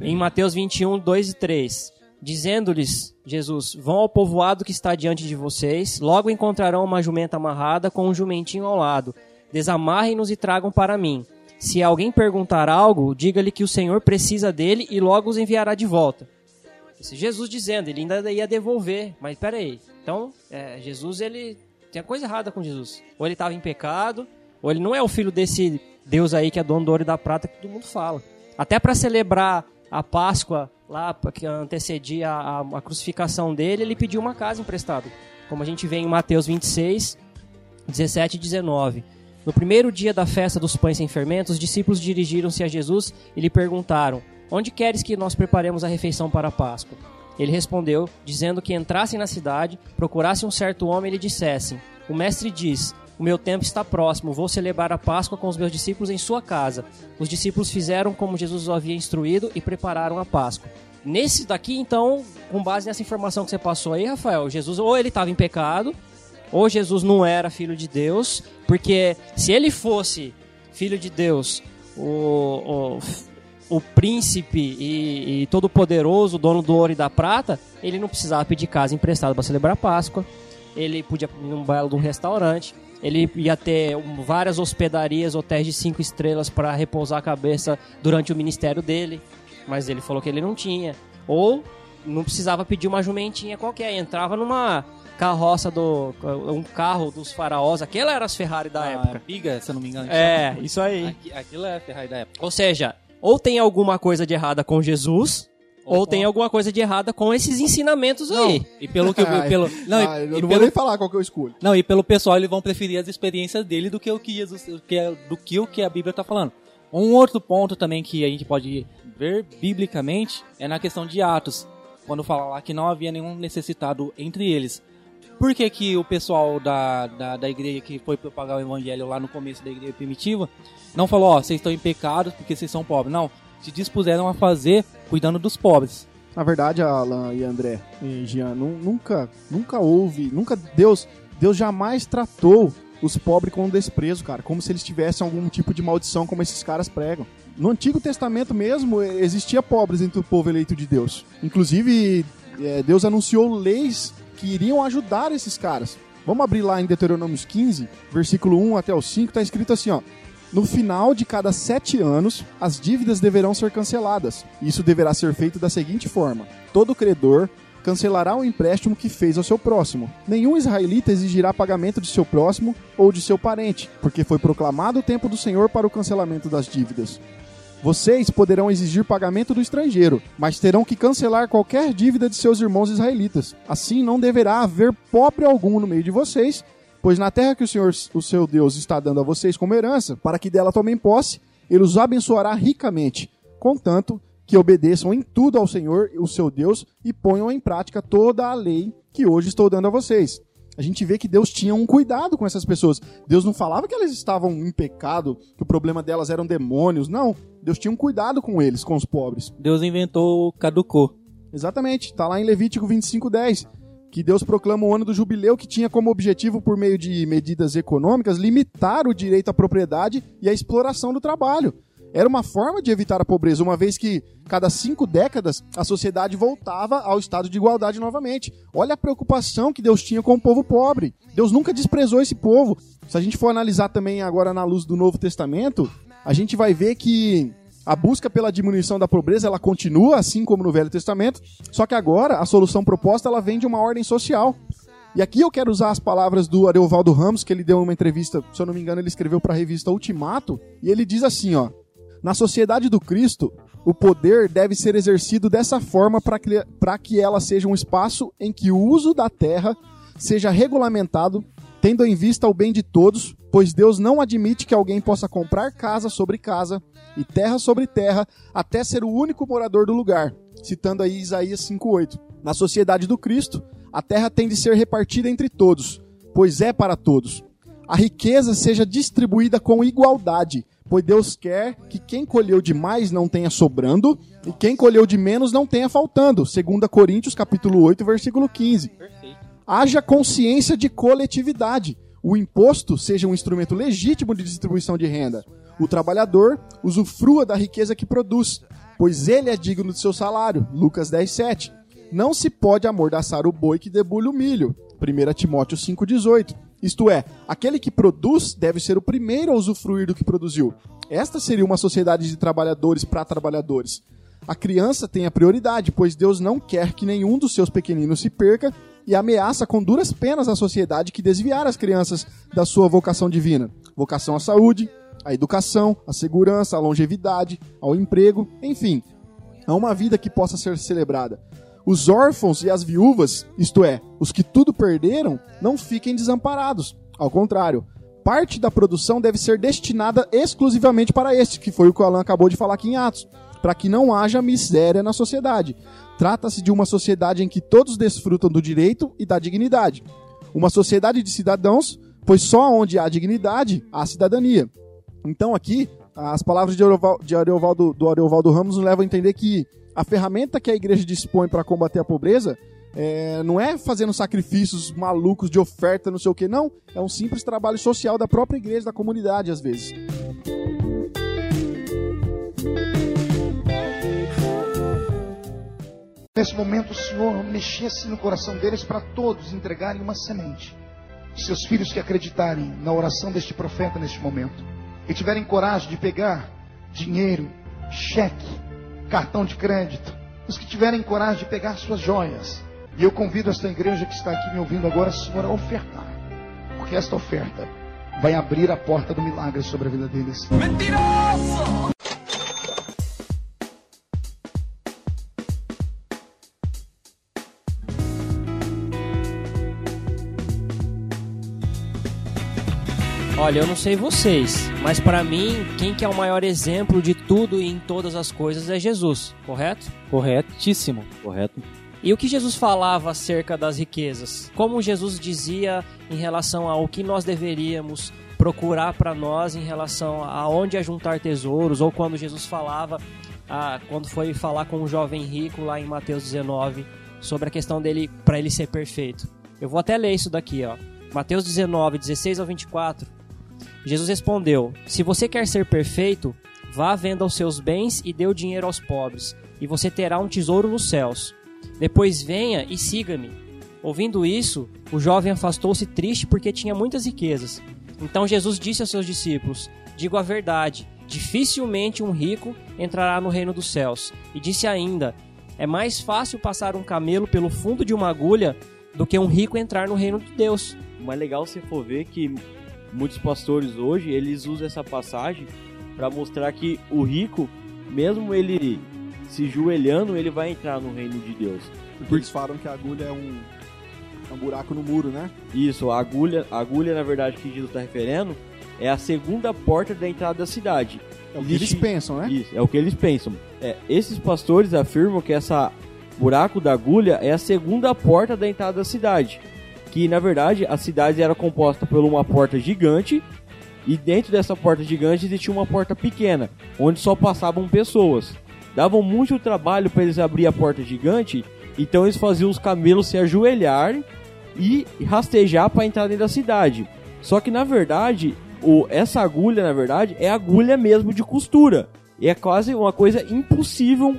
em Mateus 21, 2 e 3. Dizendo-lhes Jesus: Vão ao povoado que está diante de vocês, logo encontrarão uma jumenta amarrada com um jumentinho ao lado. Desamarrem-nos e tragam para mim. Se alguém perguntar algo, diga-lhe que o Senhor precisa dele e logo os enviará de volta. Esse Jesus dizendo, ele ainda ia devolver. Mas peraí. Então, é, Jesus, ele. Tem coisa errada com Jesus. Ou ele estava em pecado, ou ele não é o filho desse Deus aí que é dono do ouro e da prata que todo mundo fala. Até para celebrar a Páscoa lá que antecedia a, a, crucificação dele, ele pediu uma casa emprestada. Como a gente vê em Mateus 26, 17 e 19. No primeiro dia da festa dos pães sem fermento, os discípulos dirigiram-se a Jesus e lhe perguntaram: Onde queres que nós preparemos a refeição para a Páscoa? Ele respondeu, dizendo que entrassem na cidade, procurassem um certo homem e lhe dissessem: O mestre diz: O meu tempo está próximo, vou celebrar a Páscoa com os meus discípulos em sua casa. Os discípulos fizeram como Jesus os havia instruído e prepararam a Páscoa. Nesse daqui, então, com base nessa informação que você passou aí, Rafael, Jesus ou ele estava em pecado, ou Jesus não era filho de Deus, porque se ele fosse filho de Deus, o, o, o príncipe e, e todo-poderoso, dono do ouro e da prata, ele não precisava pedir casa emprestada para celebrar a Páscoa, ele podia ir num belo de um restaurante, ele ia ter várias hospedarias, hotéis de cinco estrelas para repousar a cabeça durante o ministério dele, mas ele falou que ele não tinha. Ou não precisava pedir uma jumentinha qualquer, entrava numa carroça do. um carro dos faraós. Aquela era as Ferrari da A época. Biga, se eu não me engano. É, isso aí. Aqui- Aquilo é a Ferrari da época. Ou seja, ou tem alguma coisa de errada com Jesus, ou, tem alguma coisa de errada com esses ensinamentos aí. E pelo que eu, pelo, não, e- ah, eu e não vou pelo, nem falar qual que eu escolho. não, e pelo pessoal eles vão preferir as experiências dele do que o que Jesus, que é- do que o que a Bíblia está falando. Um outro ponto também que a gente pode ver biblicamente é na questão de Atos, quando fala lá que não havia nenhum necessitado entre eles. Por que, que o pessoal da, da, da igreja que foi propagar o evangelho lá no começo da igreja primitiva não falou, ó, vocês estão em pecado porque vocês são pobres? Não, se dispuseram a fazer cuidando dos pobres. Na verdade, Alan e André e Jean, nu- nunca, nunca houve, nunca Deus, Deus jamais tratou os pobres com desprezo, cara, como se eles tivessem algum tipo de maldição, como esses caras pregam. No Antigo Testamento mesmo, eh, existia pobres entre o povo eleito de Deus. Inclusive, eh, Deus anunciou leis que iriam ajudar esses caras. Vamos abrir lá em Deuteronômio 15, versículo 1 até o 5, tá escrito assim, ó. No final de cada sete anos, as dívidas deverão ser canceladas. Isso deverá ser feito da seguinte forma: todo credor cancelará o empréstimo que fez ao seu próximo. Nenhum israelita exigirá pagamento de seu próximo ou de seu parente, porque foi proclamado o tempo do Senhor para o cancelamento das dívidas. Vocês poderão exigir pagamento do estrangeiro, mas terão que cancelar qualquer dívida de seus irmãos israelitas. Assim, não deverá haver pobre algum no meio de vocês, pois na terra que o Senhor, o seu Deus, está dando a vocês como herança, para que dela tomem posse, ele os abençoará ricamente, contanto que obedeçam em tudo ao Senhor, o seu Deus, e ponham em prática toda a lei que hoje estou dando a vocês. A gente vê que Deus tinha um cuidado com essas pessoas. Deus não falava que elas estavam em pecado, que o problema delas eram demônios. Não. Deus tinha um cuidado com eles, com os pobres. Deus inventou o caducô. Exatamente. Está lá em Levítico 25:10, que Deus proclama o ano do jubileu que tinha como objetivo por meio de medidas econômicas limitar o direito à propriedade e à exploração do trabalho. Era uma forma de evitar a pobreza, uma vez que cada cinco décadas a sociedade voltava ao estado de igualdade novamente. Olha a preocupação que Deus tinha com o povo pobre. Deus nunca desprezou esse povo. Se a gente for analisar também agora na luz do Novo Testamento, a gente vai ver que a busca pela diminuição da pobreza ela continua, assim como no Velho Testamento, só que agora a solução proposta ela vem de uma ordem social. E aqui eu quero usar as palavras do Ariovaldo Ramos, que ele deu uma entrevista, se eu não me engano, ele escreveu para a revista Ultimato, e ele diz assim, ó: Na sociedade do Cristo, o poder deve ser exercido dessa forma para que, que ela seja um espaço em que o uso da terra seja regulamentado, tendo em vista o bem de todos, pois Deus não admite que alguém possa comprar casa sobre casa e terra sobre terra até ser o único morador do lugar, citando aí Isaías 5:8. Na sociedade do Cristo, a terra tem de ser repartida entre todos, pois é para todos. A riqueza seja distribuída com igualdade, pois Deus quer que quem colheu de mais não tenha sobrando e quem colheu de menos não tenha faltando. 2 Coríntios capítulo 8, versículo 15. Haja consciência de coletividade. O imposto seja um instrumento legítimo de distribuição de renda. O trabalhador usufrua da riqueza que produz. pois ele é digno do seu salário. Lucas 10, 7. Não se pode amordaçar o boi que debulha o milho. 1 Timóteo 5,18. Isto é, aquele que produz deve ser o primeiro a usufruir do que produziu. Esta seria uma sociedade de trabalhadores para trabalhadores. A criança tem a prioridade, pois Deus não quer que nenhum dos seus pequeninos se perca e ameaça com duras penas a sociedade que desviar as crianças da sua vocação divina. Vocação à saúde, à educação, à segurança, à longevidade, ao emprego, enfim, a uma vida que possa ser celebrada. Os órfãos e as viúvas, isto é, os que tudo perderam, não fiquem desamparados. Ao contrário, parte da produção deve ser destinada exclusivamente para este, que foi o que o Alan acabou de falar aqui em Atos para que não haja miséria na sociedade. Trata-se de uma sociedade em que todos desfrutam do direito e da dignidade. Uma sociedade de cidadãos, pois só onde há dignidade há cidadania. Então aqui, as palavras de Ariovaldo, de do Ariovaldo Ramos nos levam a entender que a ferramenta que a igreja dispõe para combater a pobreza é, não é fazendo sacrifícios malucos de oferta, não sei o que, não. É um simples trabalho social da própria igreja, da comunidade, às vezes. Nesse momento, o Senhor mexesse no coração deles para todos entregarem uma semente. Seus filhos que acreditarem na oração deste profeta neste momento e tiverem coragem de pegar dinheiro, cheque, cartão de crédito, os que tiverem coragem de pegar suas joias. E eu convido esta igreja que está aqui me ouvindo agora, Senhor, a ofertar. Porque esta oferta vai abrir a porta do milagre sobre a vida deles. Mentiroso! Olha, eu não sei vocês, mas para mim, quem que é o maior exemplo de tudo e em todas as coisas é Jesus, correto? Corretíssimo. Correto? E o que Jesus falava acerca das riquezas? Como Jesus dizia em relação ao que nós deveríamos procurar para nós em relação a onde ajuntar tesouros, ou quando Jesus falava, ah, quando foi falar com o jovem rico lá em Mateus 19, sobre a questão dele para ele ser perfeito. Eu vou até ler isso daqui, ó. Mateus 19, 16 ao 24. Jesus respondeu: Se você quer ser perfeito, vá venda os seus bens e dê o dinheiro aos pobres, e você terá um tesouro nos céus. Depois venha e siga-me. Ouvindo isso, o jovem afastou-se triste porque tinha muitas riquezas. Então Jesus disse aos seus discípulos: Digo a verdade, dificilmente um rico entrará no reino dos céus. E disse ainda: É mais fácil passar um camelo pelo fundo de uma agulha do que um rico entrar no reino de Deus. O mais legal se for ver que muitos pastores hoje, eles usam essa passagem para mostrar que o rico, mesmo ele se joelhando, ele vai entrar no reino de Deus. Porque eles falam que a agulha é um, é um buraco no muro, né? Isso, a agulha, a agulha na verdade que Jesus está referendo é a segunda porta da entrada da cidade. É o que eles pensam, né? Isso, é o que eles pensam. É, esses pastores afirmam que essa buraco da agulha é a segunda porta da entrada da cidade que na verdade a cidade era composta por uma porta gigante e dentro dessa porta gigante existia uma porta pequena, onde só passavam pessoas. Davam muito trabalho para eles abrir a porta gigante, então eles faziam os camelos se ajoelhar e rastejar para entrar dentro da cidade. Só que na verdade, o, essa agulha, na verdade, é agulha mesmo de costura. E é quase uma coisa impossível um,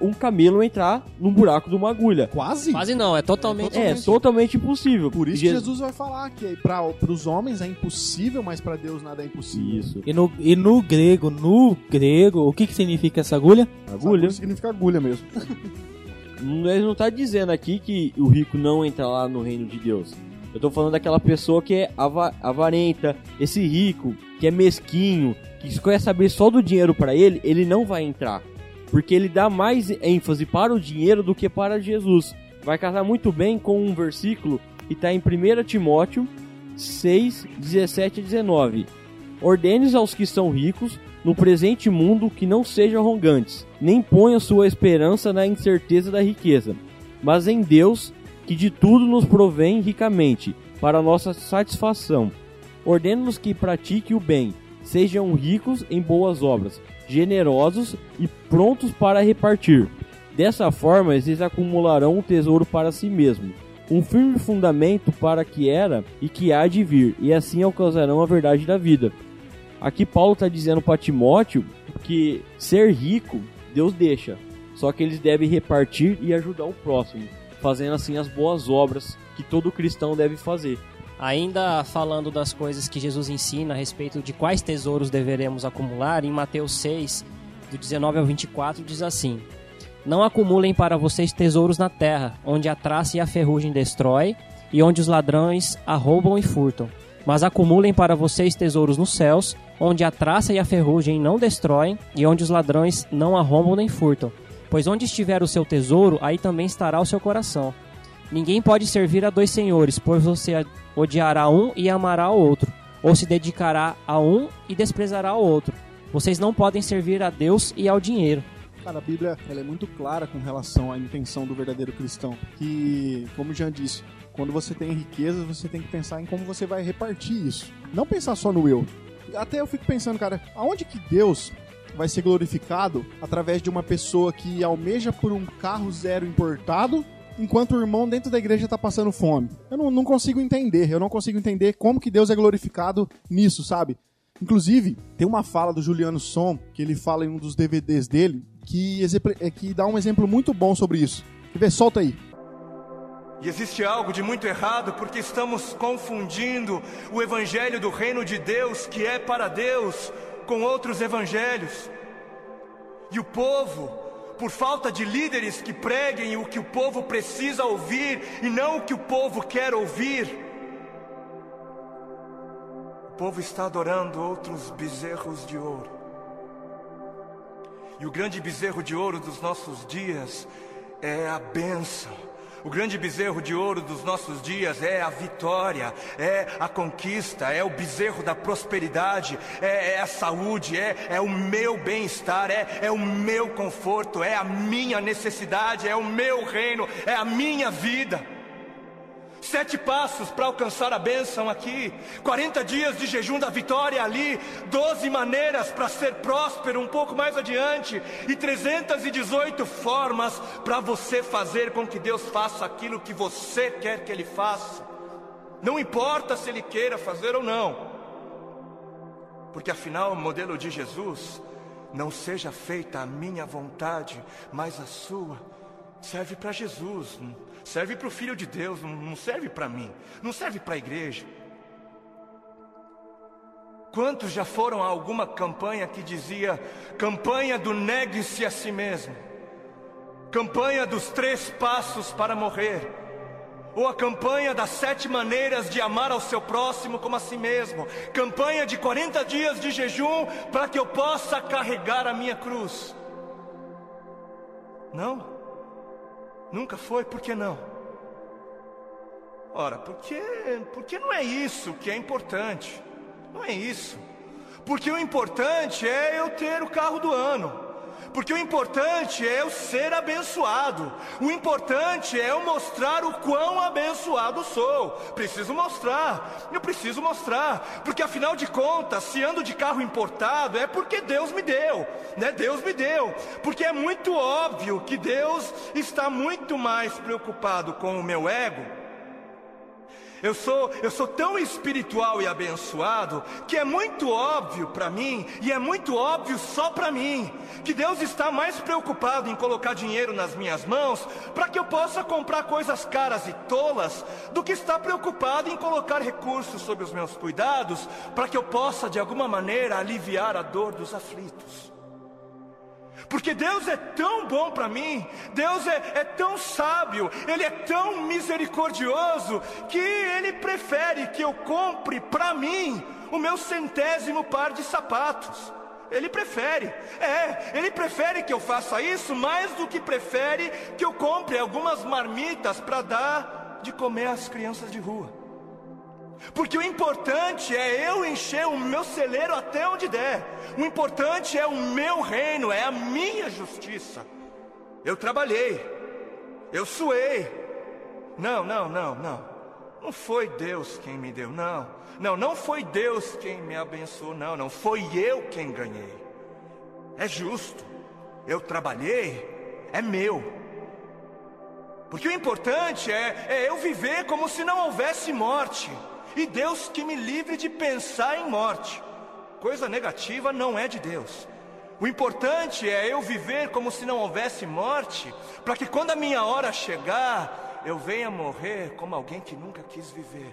um camelo entrar num buraco de uma agulha. Quase? Quase não, é totalmente. É, totalmente impossível. Por isso que Jesus vai falar que para os homens é impossível, mas para Deus nada é impossível. Isso. E no, e no grego, no grego, o que, que significa essa agulha? Agulha? agulha significa agulha mesmo. Ele não está dizendo aqui que o rico não entra lá no reino de Deus. Eu estou falando daquela pessoa que é avarenta, esse rico, que é mesquinho, que quer saber só do dinheiro para ele, ele não vai entrar porque ele dá mais ênfase para o dinheiro do que para Jesus. Vai casar muito bem com um versículo que está em 1 Timóteo 6, 17 e 19. Ordenes aos que são ricos no presente mundo que não sejam arrogantes, nem ponham sua esperança na incerteza da riqueza, mas em Deus, que de tudo nos provém ricamente, para nossa satisfação. Ordene-nos que pratique o bem, sejam ricos em boas obras, generosos e prontos para repartir. Dessa forma, eles acumularão um tesouro para si mesmos, um firme fundamento para que era e que há de vir, e assim alcançarão a verdade da vida. Aqui Paulo está dizendo para Timóteo que ser rico Deus deixa. Só que eles devem repartir e ajudar o próximo, fazendo assim as boas obras que todo cristão deve fazer. Ainda falando das coisas que Jesus ensina a respeito de quais tesouros deveremos acumular, em Mateus 6, do 19 ao 24, diz assim: Não acumulem para vocês tesouros na terra, onde a traça e a ferrugem destrói, e onde os ladrões arrombam e furtam. Mas acumulem para vocês tesouros nos céus, onde a traça e a ferrugem não destroem, e onde os ladrões não arrombam nem furtam. Pois onde estiver o seu tesouro, aí também estará o seu coração. Ninguém pode servir a dois senhores, pois você odiará um e amará o outro, ou se dedicará a um e desprezará o outro. Vocês não podem servir a Deus e ao dinheiro. Cara, a Bíblia ela é muito clara com relação à intenção do verdadeiro cristão. Que, como Jean disse, quando você tem riqueza, você tem que pensar em como você vai repartir isso. Não pensar só no eu. Até eu fico pensando, cara, aonde que Deus vai ser glorificado através de uma pessoa que almeja por um carro zero importado enquanto o irmão dentro da igreja está passando fome. Eu não, não, consigo entender, eu não consigo entender como que Deus é glorificado nisso, sabe? Inclusive, tem uma fala do Juliano Som, que ele fala em um dos DVDs dele, que, é, que dá um exemplo muito bom sobre isso. Quer ver? Solta aí. E existe algo de muito errado porque estamos confundindo o evangelho do reino de Deus, que é para Deus, com outros evangelhos. E o povo, por falta de líderes que preguem o que o povo precisa ouvir e não o que o povo quer ouvir, o povo está adorando outros bezerros de ouro. E o grande bezerro de ouro dos nossos dias é a bênção o grande bezerro de ouro dos nossos dias é a vitória, é a conquista, é o bezerro da prosperidade, é, é a saúde, é, é o meu bem-estar, é, é o meu conforto, é a minha necessidade, é o meu reino, é a minha vida. Sete passos para alcançar a bênção aqui, 40 dias de jejum da vitória ali, 12 maneiras para ser próspero um pouco mais adiante, e 318 formas para você fazer com que Deus faça aquilo que você quer que Ele faça. Não importa se Ele queira fazer ou não, porque afinal o modelo de Jesus, não seja feita a minha vontade, mas a sua, serve para Jesus serve para o Filho de Deus, não serve para mim, não serve para a igreja. Quantos já foram a alguma campanha que dizia campanha do negue-se a si mesmo, campanha dos três passos para morrer, ou a campanha das sete maneiras de amar ao seu próximo como a si mesmo, campanha de 40 dias de jejum para que eu possa carregar a minha cruz? Não. Nunca foi, por que não? Ora, porque, porque não é isso que é importante. Não é isso. Porque o importante é eu ter o carro do ano. Porque o importante é eu ser abençoado. O importante é eu mostrar o quão abençoado sou. Preciso mostrar. Eu preciso mostrar. Porque afinal de contas, se ando de carro importado, é porque Deus me deu. Né? Deus me deu. Porque é muito óbvio que Deus está muito mais preocupado com o meu ego eu sou, eu sou tão espiritual e abençoado que é muito óbvio para mim e é muito óbvio só para mim que Deus está mais preocupado em colocar dinheiro nas minhas mãos para que eu possa comprar coisas caras e tolas do que está preocupado em colocar recursos sob os meus cuidados para que eu possa de alguma maneira aliviar a dor dos aflitos. Porque Deus é tão bom para mim, Deus é, é, tão sábio, Ele é tão misericordioso, que Ele prefere que eu compre para mim o meu centésimo par de sapatos. Ele prefere, é, Ele prefere que eu faça isso mais do que prefere que eu compre algumas marmitas para dar de comer às crianças de rua. Porque o importante é eu encher o meu celeiro até onde der. O importante é o meu reino, é a minha justiça. Eu trabalhei, eu suei. Não, não, não, não. Não foi Deus quem me deu, não. Não, não foi Deus quem me abençoou, não, não. Foi eu quem ganhei. É justo. Eu trabalhei, é meu. Porque o importante é, é eu viver como se não houvesse morte. E Deus que me livre de pensar em morte. Coisa negativa não é de Deus. O importante é eu viver como se não houvesse morte, para que quando a minha hora chegar, eu venha morrer como alguém que nunca quis viver.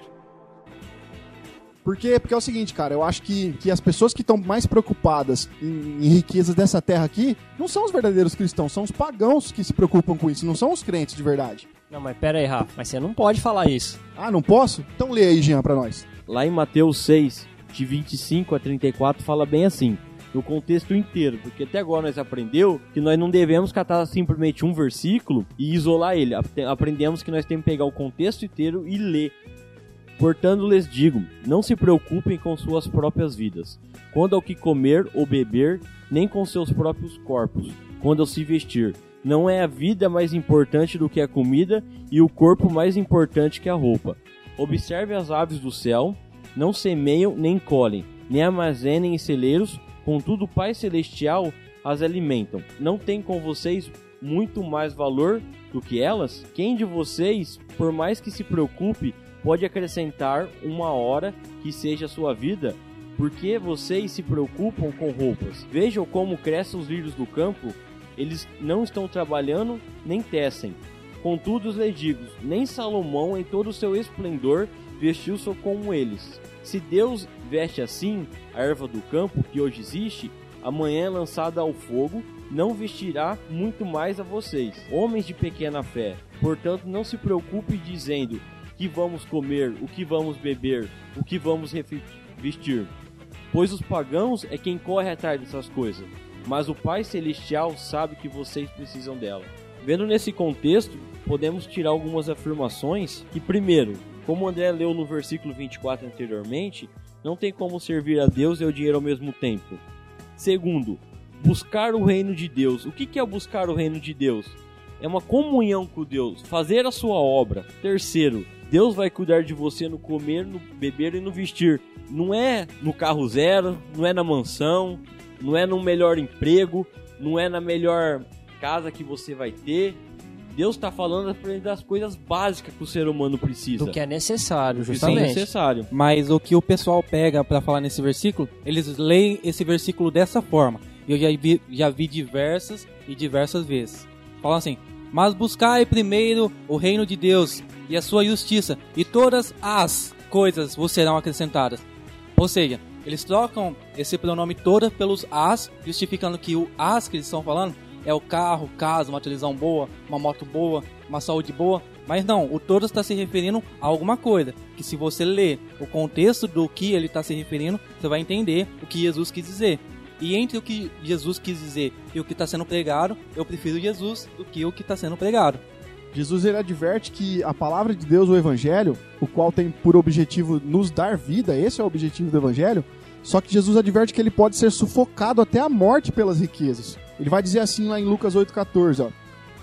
Porque, porque é o seguinte, cara, eu acho que, que as pessoas que estão mais preocupadas em, em riquezas dessa terra aqui não são os verdadeiros cristãos, são os pagãos que se preocupam com isso, não são os crentes de verdade. Não, mas pera aí, Rafa, mas você não pode falar isso. Ah, não posso? Então lê aí, Jean, pra nós. Lá em Mateus 6, de 25 a 34, fala bem assim, no contexto inteiro, porque até agora nós aprendeu que nós não devemos catar simplesmente um versículo e isolar ele. Apre- Aprendemos que nós temos que pegar o contexto inteiro e ler. Portanto, lhes digo: não se preocupem com suas próprias vidas, quando ao que comer ou beber, nem com seus próprios corpos, quando ao se vestir. Não é a vida mais importante do que a comida e o corpo mais importante que a roupa. Observe as aves do céu, não semeiam nem colhem, nem armazenem em celeiros, contudo o Pai Celestial as alimentam. Não tem com vocês muito mais valor do que elas? Quem de vocês, por mais que se preocupe, pode acrescentar uma hora que seja a sua vida? Por que vocês se preocupam com roupas? Vejam como crescem os lírios do campo, eles não estão trabalhando nem tecem. Contudo, os digo, nem Salomão em todo o seu esplendor vestiu-se como eles. Se Deus veste assim a erva do campo que hoje existe, amanhã é lançada ao fogo, não vestirá muito mais a vocês, homens de pequena fé. Portanto, não se preocupe dizendo que vamos comer, o que vamos beber, o que vamos vestir. Pois os pagãos é quem corre atrás dessas coisas, mas o Pai Celestial sabe que vocês precisam dela. Vendo nesse contexto, podemos tirar algumas afirmações que, primeiro, como o André leu no versículo 24 anteriormente, não tem como servir a Deus e ao dinheiro ao mesmo tempo. Segundo, buscar o reino de Deus. O que é buscar o reino de Deus? É uma comunhão com Deus, fazer a sua obra. Terceiro, Deus vai cuidar de você no comer, no beber e no vestir. Não é no carro zero, não é na mansão, não é no melhor emprego, não é na melhor casa que você vai ter. Deus está falando das coisas básicas que o ser humano precisa. Do que é necessário, Isso é justamente. necessário. Mas o que o pessoal pega pra falar nesse versículo, eles leem esse versículo dessa forma. E eu já vi, já vi diversas e diversas vezes. Falam assim: Mas buscai primeiro o reino de Deus e a sua justiça, e todas as coisas vos serão acrescentadas. Ou seja, eles trocam esse pronome toda pelos as, justificando que o as que eles estão falando é o carro, casa, uma televisão boa, uma moto boa, uma saúde boa. Mas não, o todo está se referindo a alguma coisa. Que se você ler o contexto do que ele está se referindo, você vai entender o que Jesus quis dizer. E entre o que Jesus quis dizer e o que está sendo pregado, eu prefiro Jesus do que o que está sendo pregado. Jesus ele adverte que a palavra de Deus, o evangelho, o qual tem por objetivo nos dar vida, esse é o objetivo do evangelho, só que Jesus adverte que ele pode ser sufocado até a morte pelas riquezas. Ele vai dizer assim lá em Lucas 8:14, ó,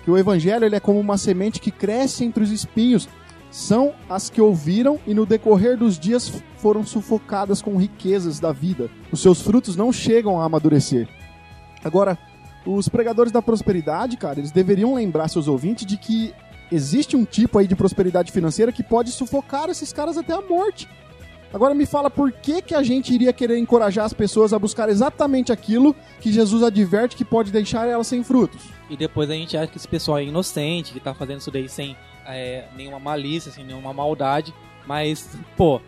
que o evangelho ele é como uma semente que cresce entre os espinhos, são as que ouviram e no decorrer dos dias foram sufocadas com riquezas da vida. Os seus frutos não chegam a amadurecer. Agora, os pregadores da prosperidade, cara, eles deveriam lembrar seus ouvintes de que existe um tipo aí de prosperidade financeira que pode sufocar esses caras até a morte. Agora me fala por que, que a gente iria querer encorajar as pessoas a buscar exatamente aquilo que Jesus adverte que pode deixar elas sem frutos. E depois a gente acha que esse pessoal é inocente, que tá fazendo isso daí sem é, nenhuma malícia, sem nenhuma maldade. Mas, pô,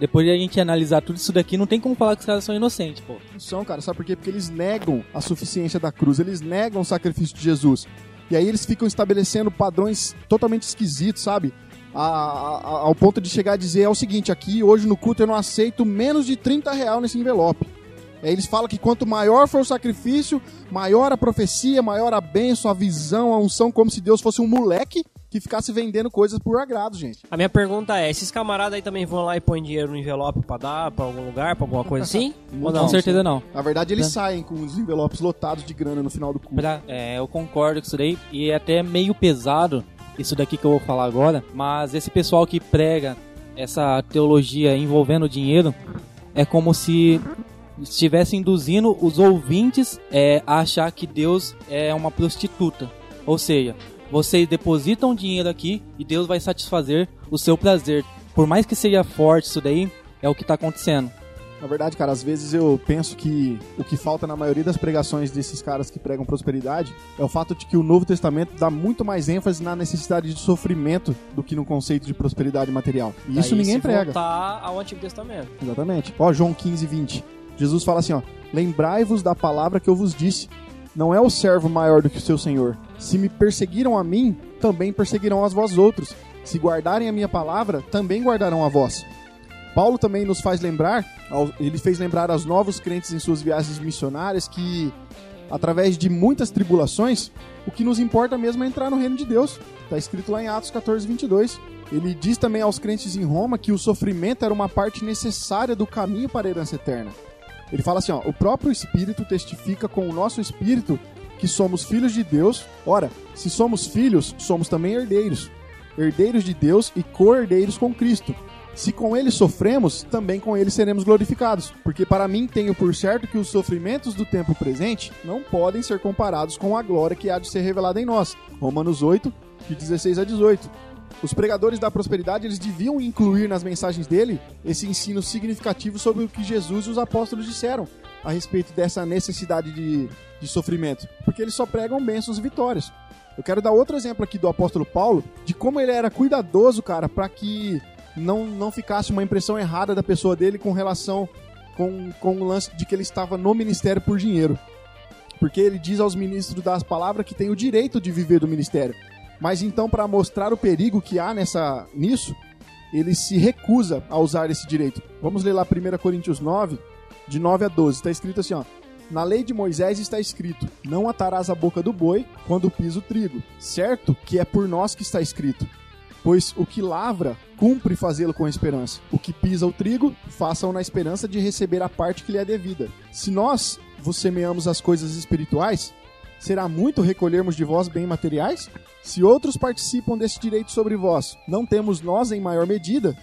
depois de a gente analisar tudo isso daqui, não tem como falar que os caras são inocentes, pô. Não são, cara, sabe por quê? Porque eles negam a suficiência da cruz, eles negam o sacrifício de Jesus. E aí eles ficam estabelecendo padrões totalmente esquisitos, sabe? A- a- ao ponto de chegar a dizer é o seguinte, aqui hoje no culto eu não aceito menos de 30 real nesse envelope. Aí eles falam que quanto maior for o sacrifício, maior a profecia, maior a bênção, a visão, a unção, como se Deus fosse um moleque que ficasse vendendo coisas por agrado, gente. A minha pergunta é, esses camaradas aí também vão lá e põem dinheiro no envelope pra dar pra algum lugar, pra alguma coisa assim? Ou não? Com certeza não. Na verdade, eles Né? saem com os envelopes lotados de grana no final do culto. Pra- é, eu concordo com isso daí. E é até meio pesado isso daqui que eu vou falar agora. Mas esse pessoal que prega essa teologia envolvendo dinheiro é como se estivesse induzindo os ouvintes é, a achar que Deus é uma prostituta. Ou seja, vocês depositam dinheiro aqui e Deus vai satisfazer o seu prazer. Por mais que seja forte isso daí, é o que está acontecendo. Na verdade, cara, às vezes eu penso que o que falta na maioria das pregações desses caras que pregam prosperidade é o fato de que o Novo Testamento dá muito mais ênfase na necessidade de sofrimento do que no conceito de prosperidade material. E isso Daí, ninguém se prega. voltar ao Antigo Testamento. Exatamente. Ó, João 15, 20. Jesus fala assim, ó: Lembrai-vos da palavra que eu vos disse. Não é o servo maior do que o seu senhor. Se me perseguiram a mim, também perseguirão a vós outros. Se guardarem a minha palavra, também guardarão a vós. Paulo também nos faz lembrar, ele fez lembrar aos novos crentes em suas viagens missionárias que, através de muitas tribulações, o que nos importa mesmo é entrar no reino de Deus. Está escrito lá em Atos 14, 22. Ele diz também aos crentes em Roma que o sofrimento era uma parte necessária do caminho para a herança eterna. Ele fala assim: ó, o próprio Espírito testifica com o nosso espírito que somos filhos de Deus. Ora, se somos filhos, somos também herdeiros. Herdeiros de Deus e co-herdeiros com Cristo. Se com ele sofremos, também com ele seremos glorificados. Porque para mim tenho por certo que os sofrimentos do tempo presente não podem ser comparados com a glória que há de ser revelada em nós. Romanos 8, de 16 a 18. Os pregadores da prosperidade eles deviam incluir nas mensagens dele esse ensino significativo sobre o que Jesus e os apóstolos disseram a respeito dessa necessidade de, de sofrimento, porque eles só pregam bênçãos e vitórias. Eu quero dar outro exemplo aqui do apóstolo Paulo, de como ele era cuidadoso, cara, para que não, não ficasse uma impressão errada da pessoa dele com relação com, com o lance de que ele estava no ministério por dinheiro. Porque ele diz aos ministros das palavras que tem o direito de viver do ministério. Mas então, para mostrar o perigo que há nessa nisso, ele se recusa a usar esse direito. Vamos ler lá 1 Coríntios 9, de 9 a 12. Está escrito assim, ó. Na lei de Moisés está escrito: Não atarás a boca do boi quando pisa o trigo. Certo que é por nós que está escrito. Pois o que lavra, cumpre fazê-lo com esperança. O que pisa o trigo, faça-o na esperança de receber a parte que lhe é devida. Se nós vos semeamos as coisas espirituais, será muito recolhermos de vós bem materiais? Se outros participam desse direito sobre vós, não temos nós em maior medida?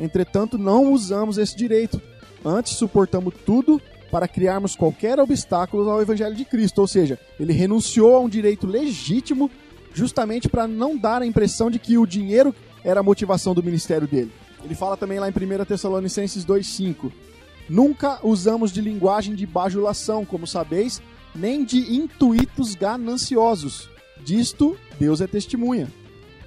Entretanto, não usamos esse direito. Antes, suportamos tudo para criarmos qualquer obstáculo ao evangelho de Cristo. Ou seja, ele renunciou a um direito legítimo justamente para não dar a impressão de que o dinheiro era a motivação do ministério dele. Ele fala também lá em 1 Tessalonicenses 2,5: Nunca usamos de linguagem de bajulação, como sabeis, nem de intuitos gananciosos. Disto, Deus é testemunha.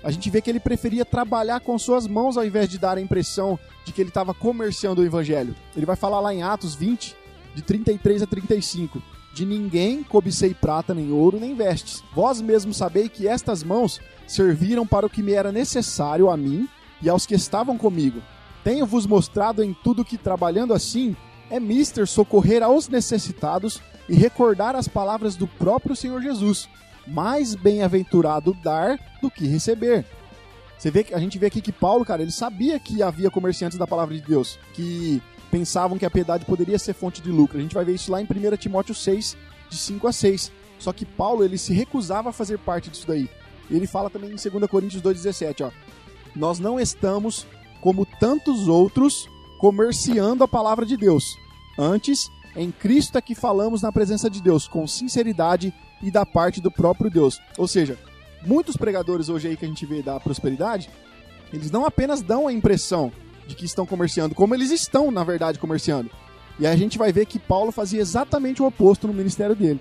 A gente vê que ele preferia trabalhar com suas mãos ao invés de dar a impressão de que ele estava comerciando o evangelho. Ele vai falar lá em Atos 20, de 33 a 35. De ninguém cobicei prata, nem ouro, nem vestes. Vós mesmos sabei que estas mãos serviram para o que me era necessário a mim e aos que estavam comigo. Tenho-vos mostrado em tudo que, trabalhando assim, é mister socorrer aos necessitados e recordar as palavras do próprio Senhor Jesus. Mais bem-aventurado dar do que receber. Você vê que a gente vê aqui que Paulo, cara, ele sabia que havia comerciantes da palavra de Deus que pensavam que a piedade poderia ser fonte de lucro. A gente vai ver isso lá em 1 Timóteo 6, de 5 a 6. Só que Paulo, ele se recusava a fazer parte disso daí. Ele fala também em 2 Coríntios 2,17, ó. Nós não estamos, como tantos outros, comerciando a palavra de Deus. Antes, em Cristo é que falamos na presença de Deus, com sinceridade e da parte do próprio Deus. Ou seja, muitos pregadores hoje aí que a gente vê da prosperidade, eles não apenas dão a impressão de que estão comerciando, como eles estão, na verdade, comerciando. E aí a gente vai ver que Paulo fazia exatamente o oposto no ministério dele.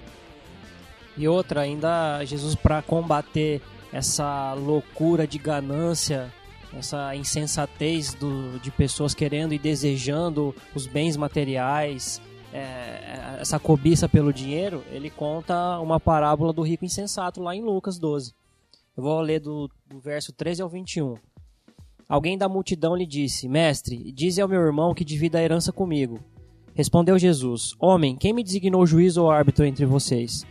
E outra, ainda Jesus para combater essa loucura de ganância, essa insensatez do, de pessoas querendo e desejando os bens materiais, é, essa cobiça pelo dinheiro, ele conta uma parábola do rico insensato lá em Lucas 12. Eu vou ler do, do verso 13 ao 21. Alguém da multidão lhe disse: Mestre, dize ao meu irmão que divida a herança comigo. Respondeu Jesus: Homem, quem me designou juiz ou árbitro entre vocês?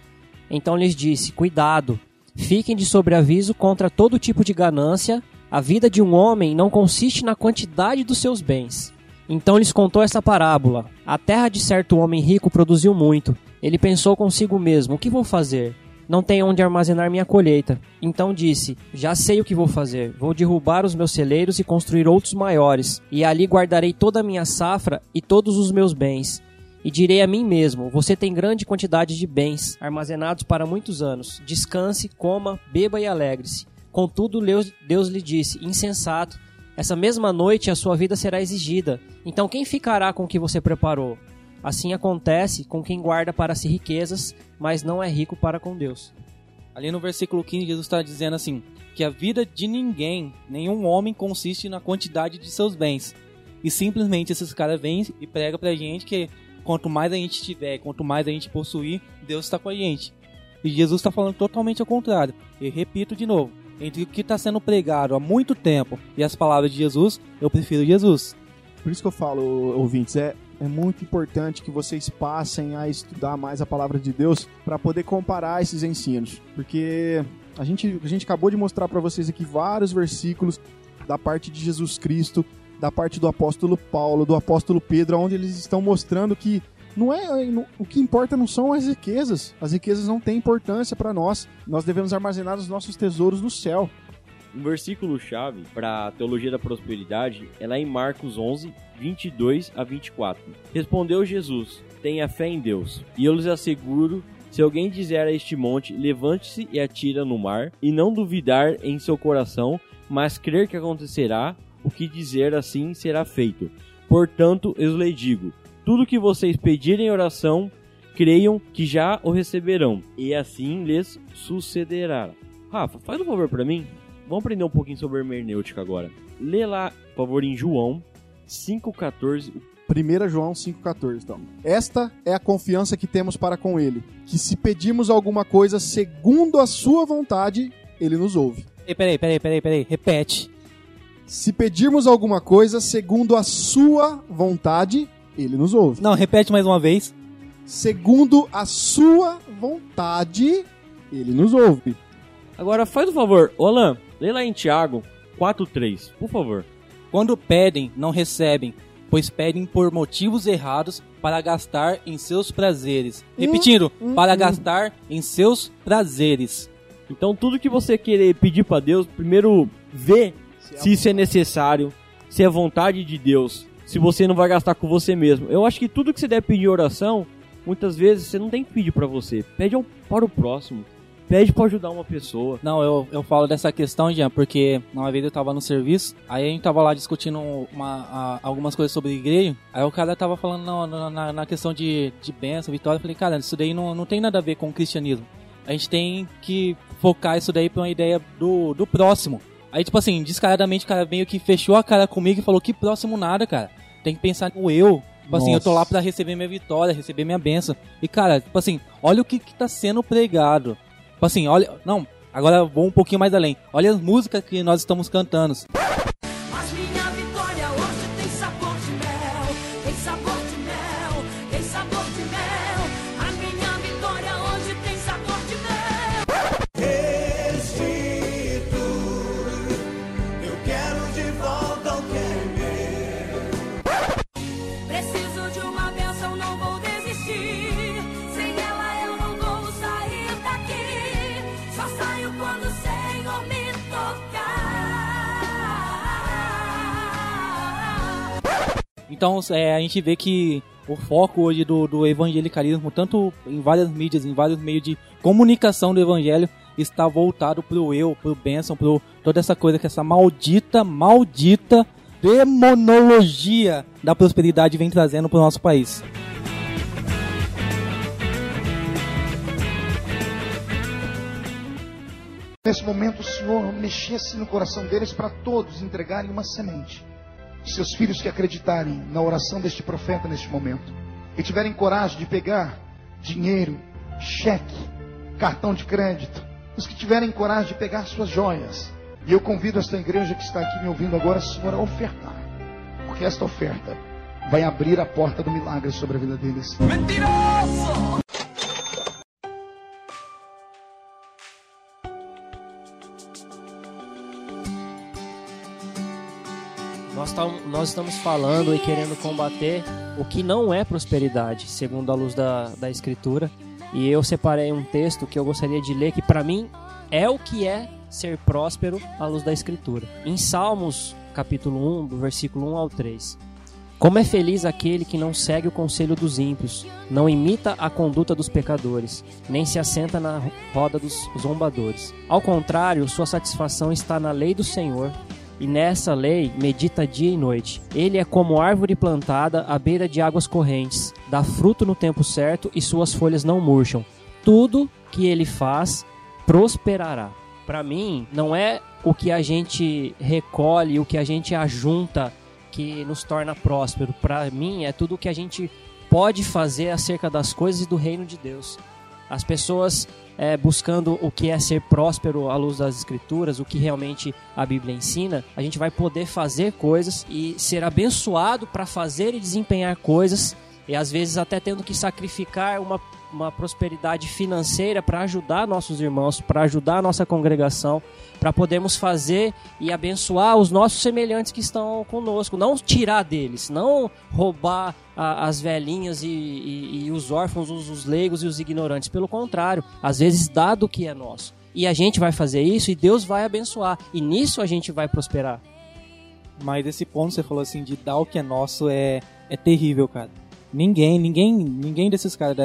Então lhes disse: Cuidado, fiquem de sobreaviso contra todo tipo de ganância. A vida de um homem não consiste na quantidade dos seus bens. Então lhes contou essa parábola: A terra de certo homem rico produziu muito. Ele pensou consigo mesmo: O que vou fazer? Não tenho onde armazenar minha colheita. Então disse: Já sei o que vou fazer. Vou derrubar os meus celeiros e construir outros maiores, e ali guardarei toda a minha safra e todos os meus bens. E direi a mim mesmo: Você tem grande quantidade de bens armazenados para muitos anos. Descanse, coma, beba e alegre-se. Contudo, Deus, lhe disse: Insensato, Essa mesma noite a sua vida será exigida. Então quem ficará com o que você preparou? Assim acontece com quem guarda para si riquezas, mas não é rico para com Deus. Ali no versículo 15, Jesus está dizendo assim: que a vida de ninguém, nenhum homem, consiste na quantidade de seus bens. E simplesmente esses caras vêm e pregam pra gente que quanto mais a gente tiver, quanto mais a gente possuir, Deus está com a gente. E Jesus está falando totalmente ao contrário. E repito de novo: entre o que está sendo pregado há muito tempo e as palavras de Jesus, eu prefiro Jesus. Por isso que eu falo, ouvintes, é, é muito importante que vocês passem a estudar mais a palavra de Deus para poder comparar esses ensinos. Porque a gente, a gente acabou de mostrar para vocês aqui vários versículos da parte de Jesus Cristo, da parte do apóstolo Paulo, do apóstolo Pedro, onde eles estão mostrando que não é não, o que importa não são as riquezas. As riquezas não têm importância para nós. Nós devemos armazenar os nossos tesouros no céu. Um versículo chave para a teologia da prosperidade é lá em Marcos 11, 22 a 24. Respondeu Jesus: Tenha fé em Deus, e eu lhes asseguro se alguém dizer a este monte, levante-se e atira no mar, e não duvidar em seu coração, mas crer que acontecerá, o que dizer assim será feito. Portanto, eu lhes digo: tudo que vocês pedirem em oração, creiam que já o receberão, e assim lhes sucederá. Rafa, faz um favor para mim. Vamos aprender um pouquinho sobre hermenêutica agora. Lê lá, por favor, em João 5,14. 1 João 5,14. Então. Esta é a confiança que temos para com Ele, que se pedimos alguma coisa segundo a Sua vontade, Ele nos ouve. Peraí, peraí, peraí, peraí, repete. Se pedirmos alguma coisa segundo a Sua vontade, Ele nos ouve. Não, repete mais uma vez. Segundo a Sua vontade, Ele nos ouve. Agora faz um favor, Olan, lê lá em Tiago 4,3, por favor. Quando pedem, não recebem, pois pedem por motivos errados para gastar em seus prazeres. Repetindo, para gastar em seus prazeres. Então tudo que você querer pedir para Deus, primeiro vê se isso é necessário, se é vontade de Deus, se você não vai gastar com você mesmo. Eu acho que tudo que você deve pedir em oração, muitas vezes você não tem que pedir para você, pede ao- para o próximo. Pede para ajudar uma pessoa. Não, eu, eu falo dessa questão, Jean, porque uma vez eu tava no serviço, aí a gente tava lá discutindo uma, a- algumas coisas sobre igreja, aí o cara tava falando na, na- na, questão de, de bênção, vitória, eu falei, cara, isso daí não, não tem nada a ver com o cristianismo. A gente tem que focar isso daí pra uma ideia do, do próximo. Aí, tipo assim, descaradamente o cara meio que fechou a cara comigo e falou, que próximo nada, cara. Tem que pensar no eu. Tipo assim, eu tô lá pra receber minha vitória, receber minha bênção. E, cara, tipo assim, olha o que, que tá sendo pregado. Tipo assim, olha. Não, agora vou um pouquinho mais além. Olha as músicas que nós estamos cantando. Então é, a gente vê que o foco hoje do, do evangelicalismo, tanto em várias mídias, em vários meios de comunicação do evangelho, está voltado pro eu, pro bênção, pro toda essa coisa que essa maldita, maldita demonologia da prosperidade vem trazendo pro nosso país. Nesse momento, o Senhor mexesse no coração deles para todos entregarem uma semente. Seus filhos que acreditarem na oração deste profeta neste momento e tiverem coragem de pegar dinheiro, cheque, cartão de crédito, os que tiverem coragem de pegar suas joias. E eu convido esta igreja que está aqui me ouvindo agora, Senhor, a ofertar, porque esta oferta vai abrir a porta do milagre sobre a vida deles. Mentiroso! Nós, nós estamos falando e querendo combater o que não é prosperidade, segundo a luz da, da Escritura. E eu separei um texto que eu gostaria de ler, que para mim é o que é ser próspero à luz da Escritura. Em Salmos, capítulo 1, do versículo 1 ao 3. Como é feliz aquele que não segue o conselho dos ímpios, não imita a conduta dos pecadores, nem se assenta na roda dos zombadores. Ao contrário, sua satisfação está na lei do Senhor, e nessa lei medita dia e noite. Ele é como árvore plantada à beira de águas correntes, dá fruto no tempo certo e suas folhas não murcham. Tudo que ele faz prosperará. Para mim, não é o que a gente recolhe, o que a gente ajunta que nos torna próspero. Para mim, é tudo o que a gente pode fazer acerca das coisas do reino de Deus. As pessoas é, buscando o que é ser próspero à luz das escrituras, o que realmente a Bíblia ensina, a gente vai poder fazer coisas e ser abençoado para fazer e desempenhar coisas e às vezes até tendo que sacrificar uma, uma prosperidade financeira para ajudar nossos irmãos, para ajudar a nossa congregação, para podermos fazer e abençoar os nossos semelhantes que estão conosco, não tirar deles, não roubar a, as velhinhas e, e, e os órfãos, os, os leigos e os ignorantes, pelo contrário, às vezes dá do que é nosso. E a gente vai fazer isso e Deus vai abençoar, e nisso a gente vai prosperar. Mas esse ponto você falou assim de dar o que é nosso é, é terrível, cara. Ninguém, ninguém, ninguém desses caras,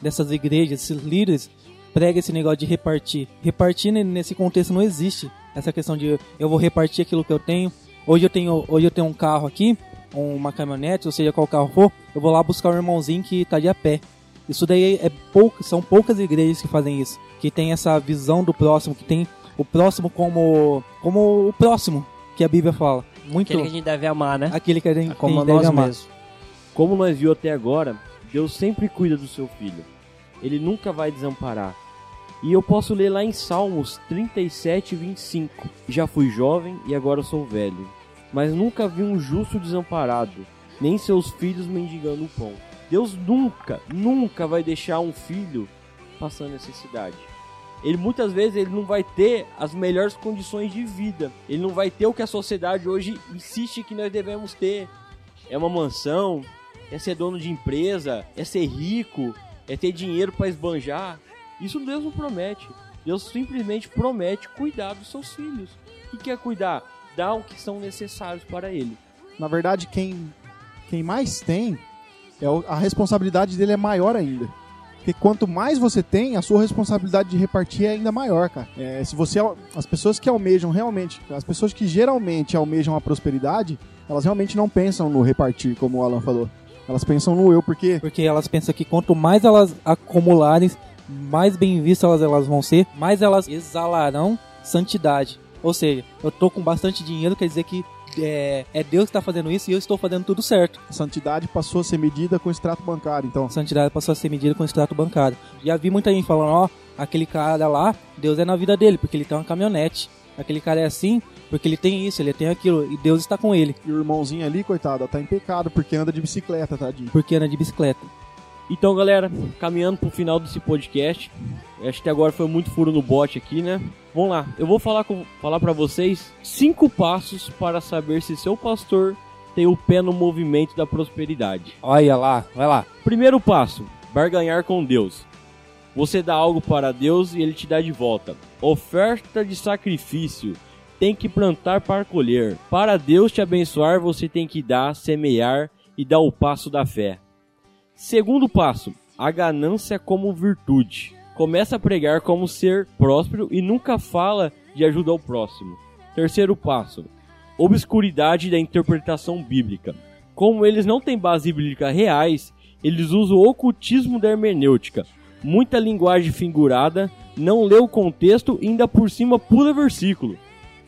dessas igrejas, desses líderes, prega esse negócio de repartir. Repartir ne- nesse contexto não existe. Essa questão de eu vou repartir aquilo que eu tenho. Hoje eu tenho, hoje eu tenho um carro aqui, uma caminhonete, ou seja, qual carro for, eu vou lá buscar um irmãozinho que tá de a pé. Isso daí é pouco, são poucas igrejas que fazem isso, que tem essa visão do próximo, que tem o próximo como como o próximo que a Bíblia fala. Muito Aquele que a gente deve amar, né? aquele que a gente, Como a gente deve amar. mesmos. Como nós viu até agora, Deus sempre cuida do seu filho. Ele nunca vai desamparar. E eu posso ler lá em Salmos 37, 25. Já fui jovem e agora sou velho. Mas nunca vi um justo desamparado, nem seus filhos mendigando o pão. Deus nunca, nunca vai deixar um filho passando necessidade. Ele muitas vezes ele não vai ter as melhores condições de vida. Ele não vai ter o que a sociedade hoje insiste que nós devemos ter. É uma mansão, é ser dono de empresa, é ser rico, é ter dinheiro para esbanjar. Isso Deus não promete. Deus simplesmente promete cuidar dos seus filhos. O que quer cuidar? Dar o que são necessários para ele. Na verdade, quem, quem mais tem, é a responsabilidade dele é maior ainda. Porque quanto mais você tem, a sua responsabilidade de repartir é ainda maior, cara. É, se você as pessoas que almejam realmente, as pessoas que geralmente almejam a prosperidade, elas realmente não pensam no repartir, como o Alan falou. Elas pensam no eu, porque Porque elas pensam que quanto mais elas acumularem, mais bem vistas elas, elas vão ser, mais elas exalarão santidade. Ou seja, eu tô com bastante dinheiro, quer dizer que é, é Deus que está fazendo isso e eu estou fazendo tudo certo. a santidade passou a ser medida com extrato bancário. Então, A santidade passou a ser medida com extrato bancário. Já vi muita gente falando, ó, aquele cara lá, Deus é na vida dele, porque ele tem uma caminhonete. Aquele cara é assim, porque ele tem isso, ele tem aquilo, e Deus está com ele, e o irmãozinho ali, coitado, tá em pecado porque anda de bicicleta, tadinho. porque anda de bicicleta. Então, galera, caminhando pro final desse podcast, acho que agora foi muito furo no bote aqui, né? Vamos lá, eu vou falar, com, falar para vocês cinco passos para saber se seu pastor tem o pé no movimento da prosperidade. Olha lá, vai lá. Primeiro passo: barganhar com Deus. Você dá algo para Deus e ele te dá de volta. Oferta de sacrifício. Tem que plantar para colher. Para Deus te abençoar, você tem que dar, semear e dar o passo da fé. Segundo passo: a ganância como virtude. Começa a pregar como ser próspero e nunca fala de ajuda ao próximo. Terceiro passo: obscuridade da interpretação bíblica. Como eles não têm base bíblica reais, eles usam o ocultismo da hermenêutica. Muita linguagem figurada, não lê o contexto e ainda por cima pula versículo.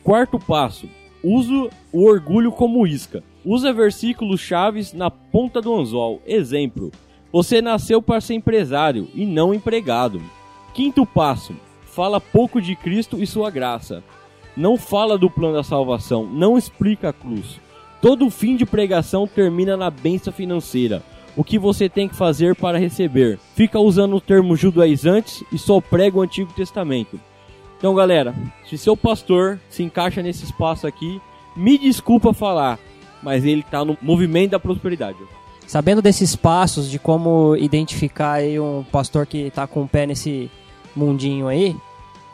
Quarto passo: uso o orgulho como isca. Usa versículos chaves na ponta do anzol. Exemplo: você nasceu para ser empresário e não empregado. Quinto passo: fala pouco de Cristo e sua graça. Não fala do plano da salvação, não explica a cruz. Todo fim de pregação termina na benção financeira. O que você tem que fazer para receber? Fica usando o termo judaizantes e só prega o Antigo Testamento. Então, galera, se seu pastor se encaixa nesse espaço aqui, me desculpa falar, mas ele está no movimento da prosperidade. Sabendo desses passos de como identificar aí um pastor que está com o pé nesse mundinho aí,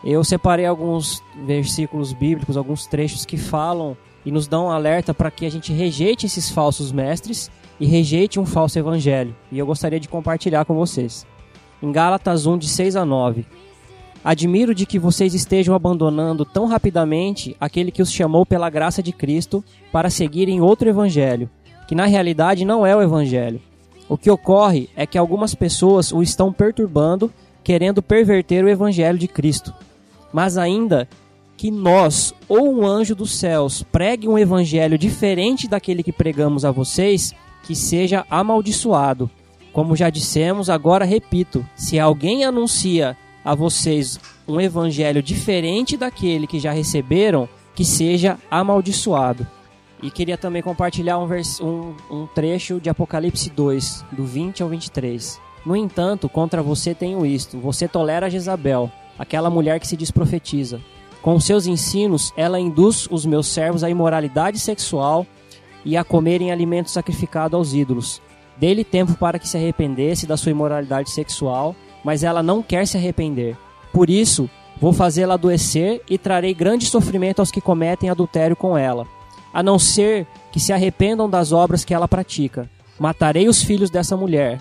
eu separei alguns versículos bíblicos, alguns trechos que falam e nos dão um alerta para que a gente rejeite esses falsos mestres e rejeite um falso evangelho. E eu gostaria de compartilhar com vocês. Em Gálatas 1, de 6 a 9. Admiro de que vocês estejam abandonando tão rapidamente aquele que os chamou pela graça de Cristo para seguirem outro evangelho, que na realidade não é o evangelho. O que ocorre é que algumas pessoas o estão perturbando, querendo perverter o evangelho de Cristo. Mas ainda que nós ou um anjo dos céus pregue um evangelho diferente daquele que pregamos a vocês, que seja amaldiçoado. Como já dissemos, agora repito: se alguém anuncia a vocês um evangelho diferente daquele que já receberam, que seja amaldiçoado. E queria também compartilhar um, um, um trecho de Apocalipse 2, do 20 ao 23. No entanto, contra você tenho isto: você tolera Jezabel, aquela mulher que se diz profetiza. Com seus ensinos, ela induz os meus servos à imoralidade sexual e a comerem alimentos sacrificados aos ídolos. Dê-lhe tempo para que se arrependesse da sua imoralidade sexual, mas ela não quer se arrepender. Por isso, vou fazê-la adoecer e trarei grande sofrimento aos que cometem adultério com ela, a não ser que se arrependam das obras que ela pratica. Matarei os filhos dessa mulher.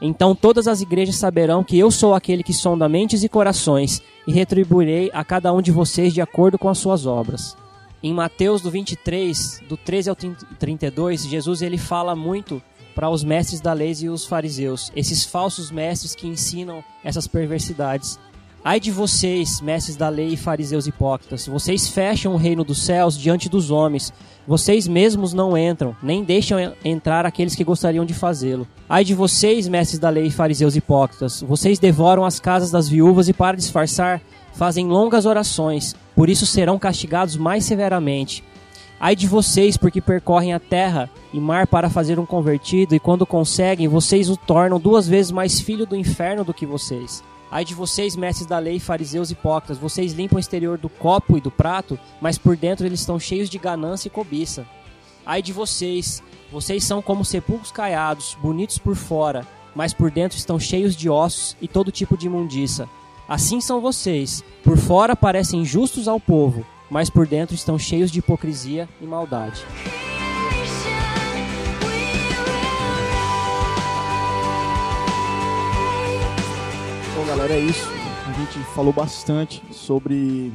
Então todas as igrejas saberão que eu sou aquele que sonda mentes e corações, e retribuirei a cada um de vocês de acordo com as suas obras. Em Mateus do 23, do 13 ao 32, Jesus ele fala muito para os mestres da lei e os fariseus, esses falsos mestres que ensinam essas perversidades. Ai de vocês, mestres da lei e fariseus hipócritas, vocês fecham o reino dos céus diante dos homens. Vocês mesmos não entram, nem deixam entrar aqueles que gostariam de fazê-lo. Ai de vocês, mestres da lei e fariseus hipócritas, vocês devoram as casas das viúvas e para disfarçar fazem longas orações, por isso serão castigados mais severamente. Ai de vocês, porque percorrem a terra e mar para fazer um convertido, e quando conseguem, vocês o tornam duas vezes mais filho do inferno do que vocês. Ai de vocês, mestres da lei, fariseus hipócritas, vocês limpam o exterior do copo e do prato, mas por dentro eles estão cheios de ganância e cobiça. Ai de vocês, vocês são como sepulcros caiados, bonitos por fora, mas por dentro estão cheios de ossos e todo tipo de imundiça. Assim são vocês, por fora parecem justos ao povo, mas por dentro estão cheios de hipocrisia e maldade. Bom, galera, é isso. A gente falou bastante sobre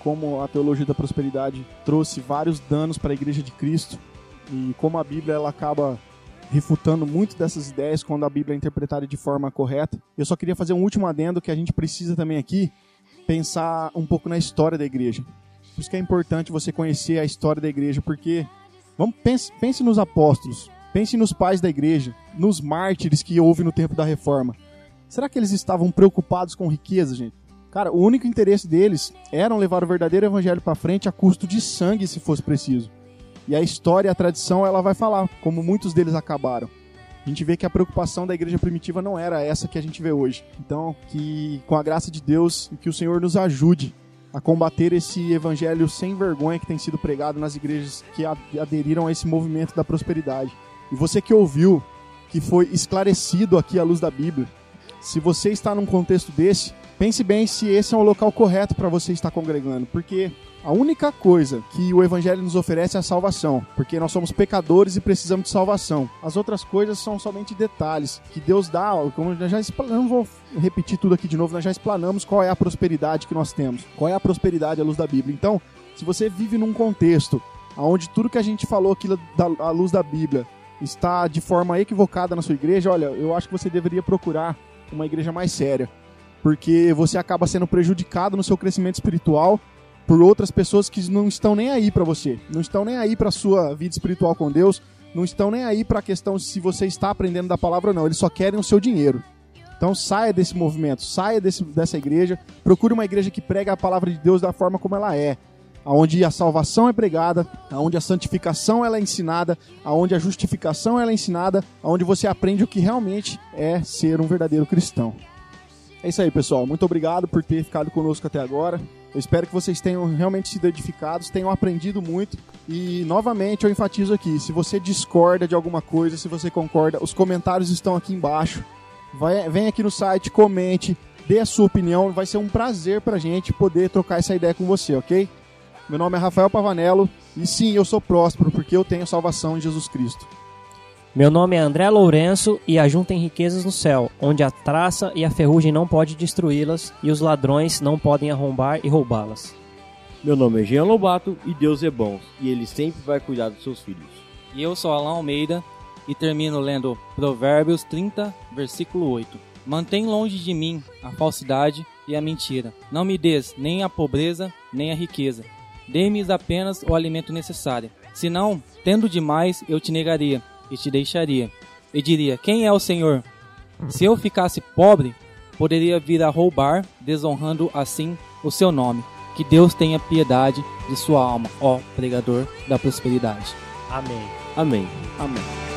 como a teologia da prosperidade trouxe vários danos para a Igreja de Cristo e como a Bíblia ela acaba refutando muito dessas ideias quando a Bíblia é interpretada de forma correta. Eu só queria fazer um último adendo que a gente precisa também aqui pensar um pouco na história da igreja. Por isso que é importante você conhecer a história da igreja, porque vamos pense, pense nos apóstolos, pense nos pais da igreja, nos mártires que houve no tempo da reforma. Será que eles estavam preocupados com riqueza, gente? Cara, o único interesse deles era levar o verdadeiro evangelho para frente a custo de sangue, se fosse preciso. E a história, a tradição, ela vai falar como muitos deles acabaram. A gente vê que a preocupação da igreja primitiva não era essa que a gente vê hoje. Então, que com a graça de Deus, que o Senhor nos ajude a combater esse evangelho sem vergonha que tem sido pregado nas igrejas que aderiram a esse movimento da prosperidade. E você que ouviu, que foi esclarecido aqui à luz da Bíblia, se você está num contexto desse, pense bem se esse é o local correto para você estar congregando, porque a única coisa que o Evangelho nos oferece é a salvação, porque nós somos pecadores e precisamos de salvação. As outras coisas são somente detalhes que Deus dá, como já explanamos, não vou repetir tudo aqui de novo, nós já explanamos qual é a prosperidade que nós temos, qual é a prosperidade à luz da Bíblia. Então, se você vive num contexto onde tudo que a gente falou aqui à luz da Bíblia está de forma equivocada na sua igreja, olha, eu acho que você deveria procurar uma igreja mais séria, porque você acaba sendo prejudicado no seu crescimento espiritual por outras pessoas que não estão nem aí para você, não estão nem aí para sua vida espiritual com Deus, não estão nem aí para a questão se você está aprendendo da palavra ou não, eles só querem o seu dinheiro. Então saia desse movimento, saia desse, dessa igreja, procure uma igreja que prega a palavra de Deus da forma como ela é, aonde a salvação é pregada, aonde a santificação ela é ensinada, aonde a justificação ela é ensinada, aonde você aprende o que realmente é ser um verdadeiro cristão. É isso aí, pessoal. Muito obrigado por ter ficado conosco até agora. Eu espero que vocês tenham realmente sido edificados, tenham aprendido muito. E novamente eu enfatizo aqui: se você discorda de alguma coisa, se você concorda, os comentários estão aqui embaixo. Vai, vem aqui no site, comente, dê a sua opinião. Vai ser um prazer pra gente poder trocar essa ideia com você, ok? Meu nome é Rafael Pavanello e sim, eu sou próspero porque eu tenho salvação em Jesus Cristo. Meu nome é André Lourenço e ajuntem riquezas no céu, onde a traça e a ferrugem não pode destruí-las e os ladrões não podem arrombar e roubá-las. Meu nome é Jean Lobato e Deus é bom e ele sempre vai cuidar dos seus filhos. E eu sou Alain Almeida e termino lendo Provérbios 30, versículo 8. Mantém longe de mim a falsidade e a mentira. Não me des nem a pobreza, nem a riqueza. Dê-me apenas o alimento necessário. Senão, tendo demais, eu te negaria e te deixaria. E diria: Quem é o Senhor? Se eu ficasse pobre, poderia vir a roubar, desonrando assim o seu nome. Que Deus tenha piedade de sua alma, ó pregador da prosperidade. Amém. Amém. Amém.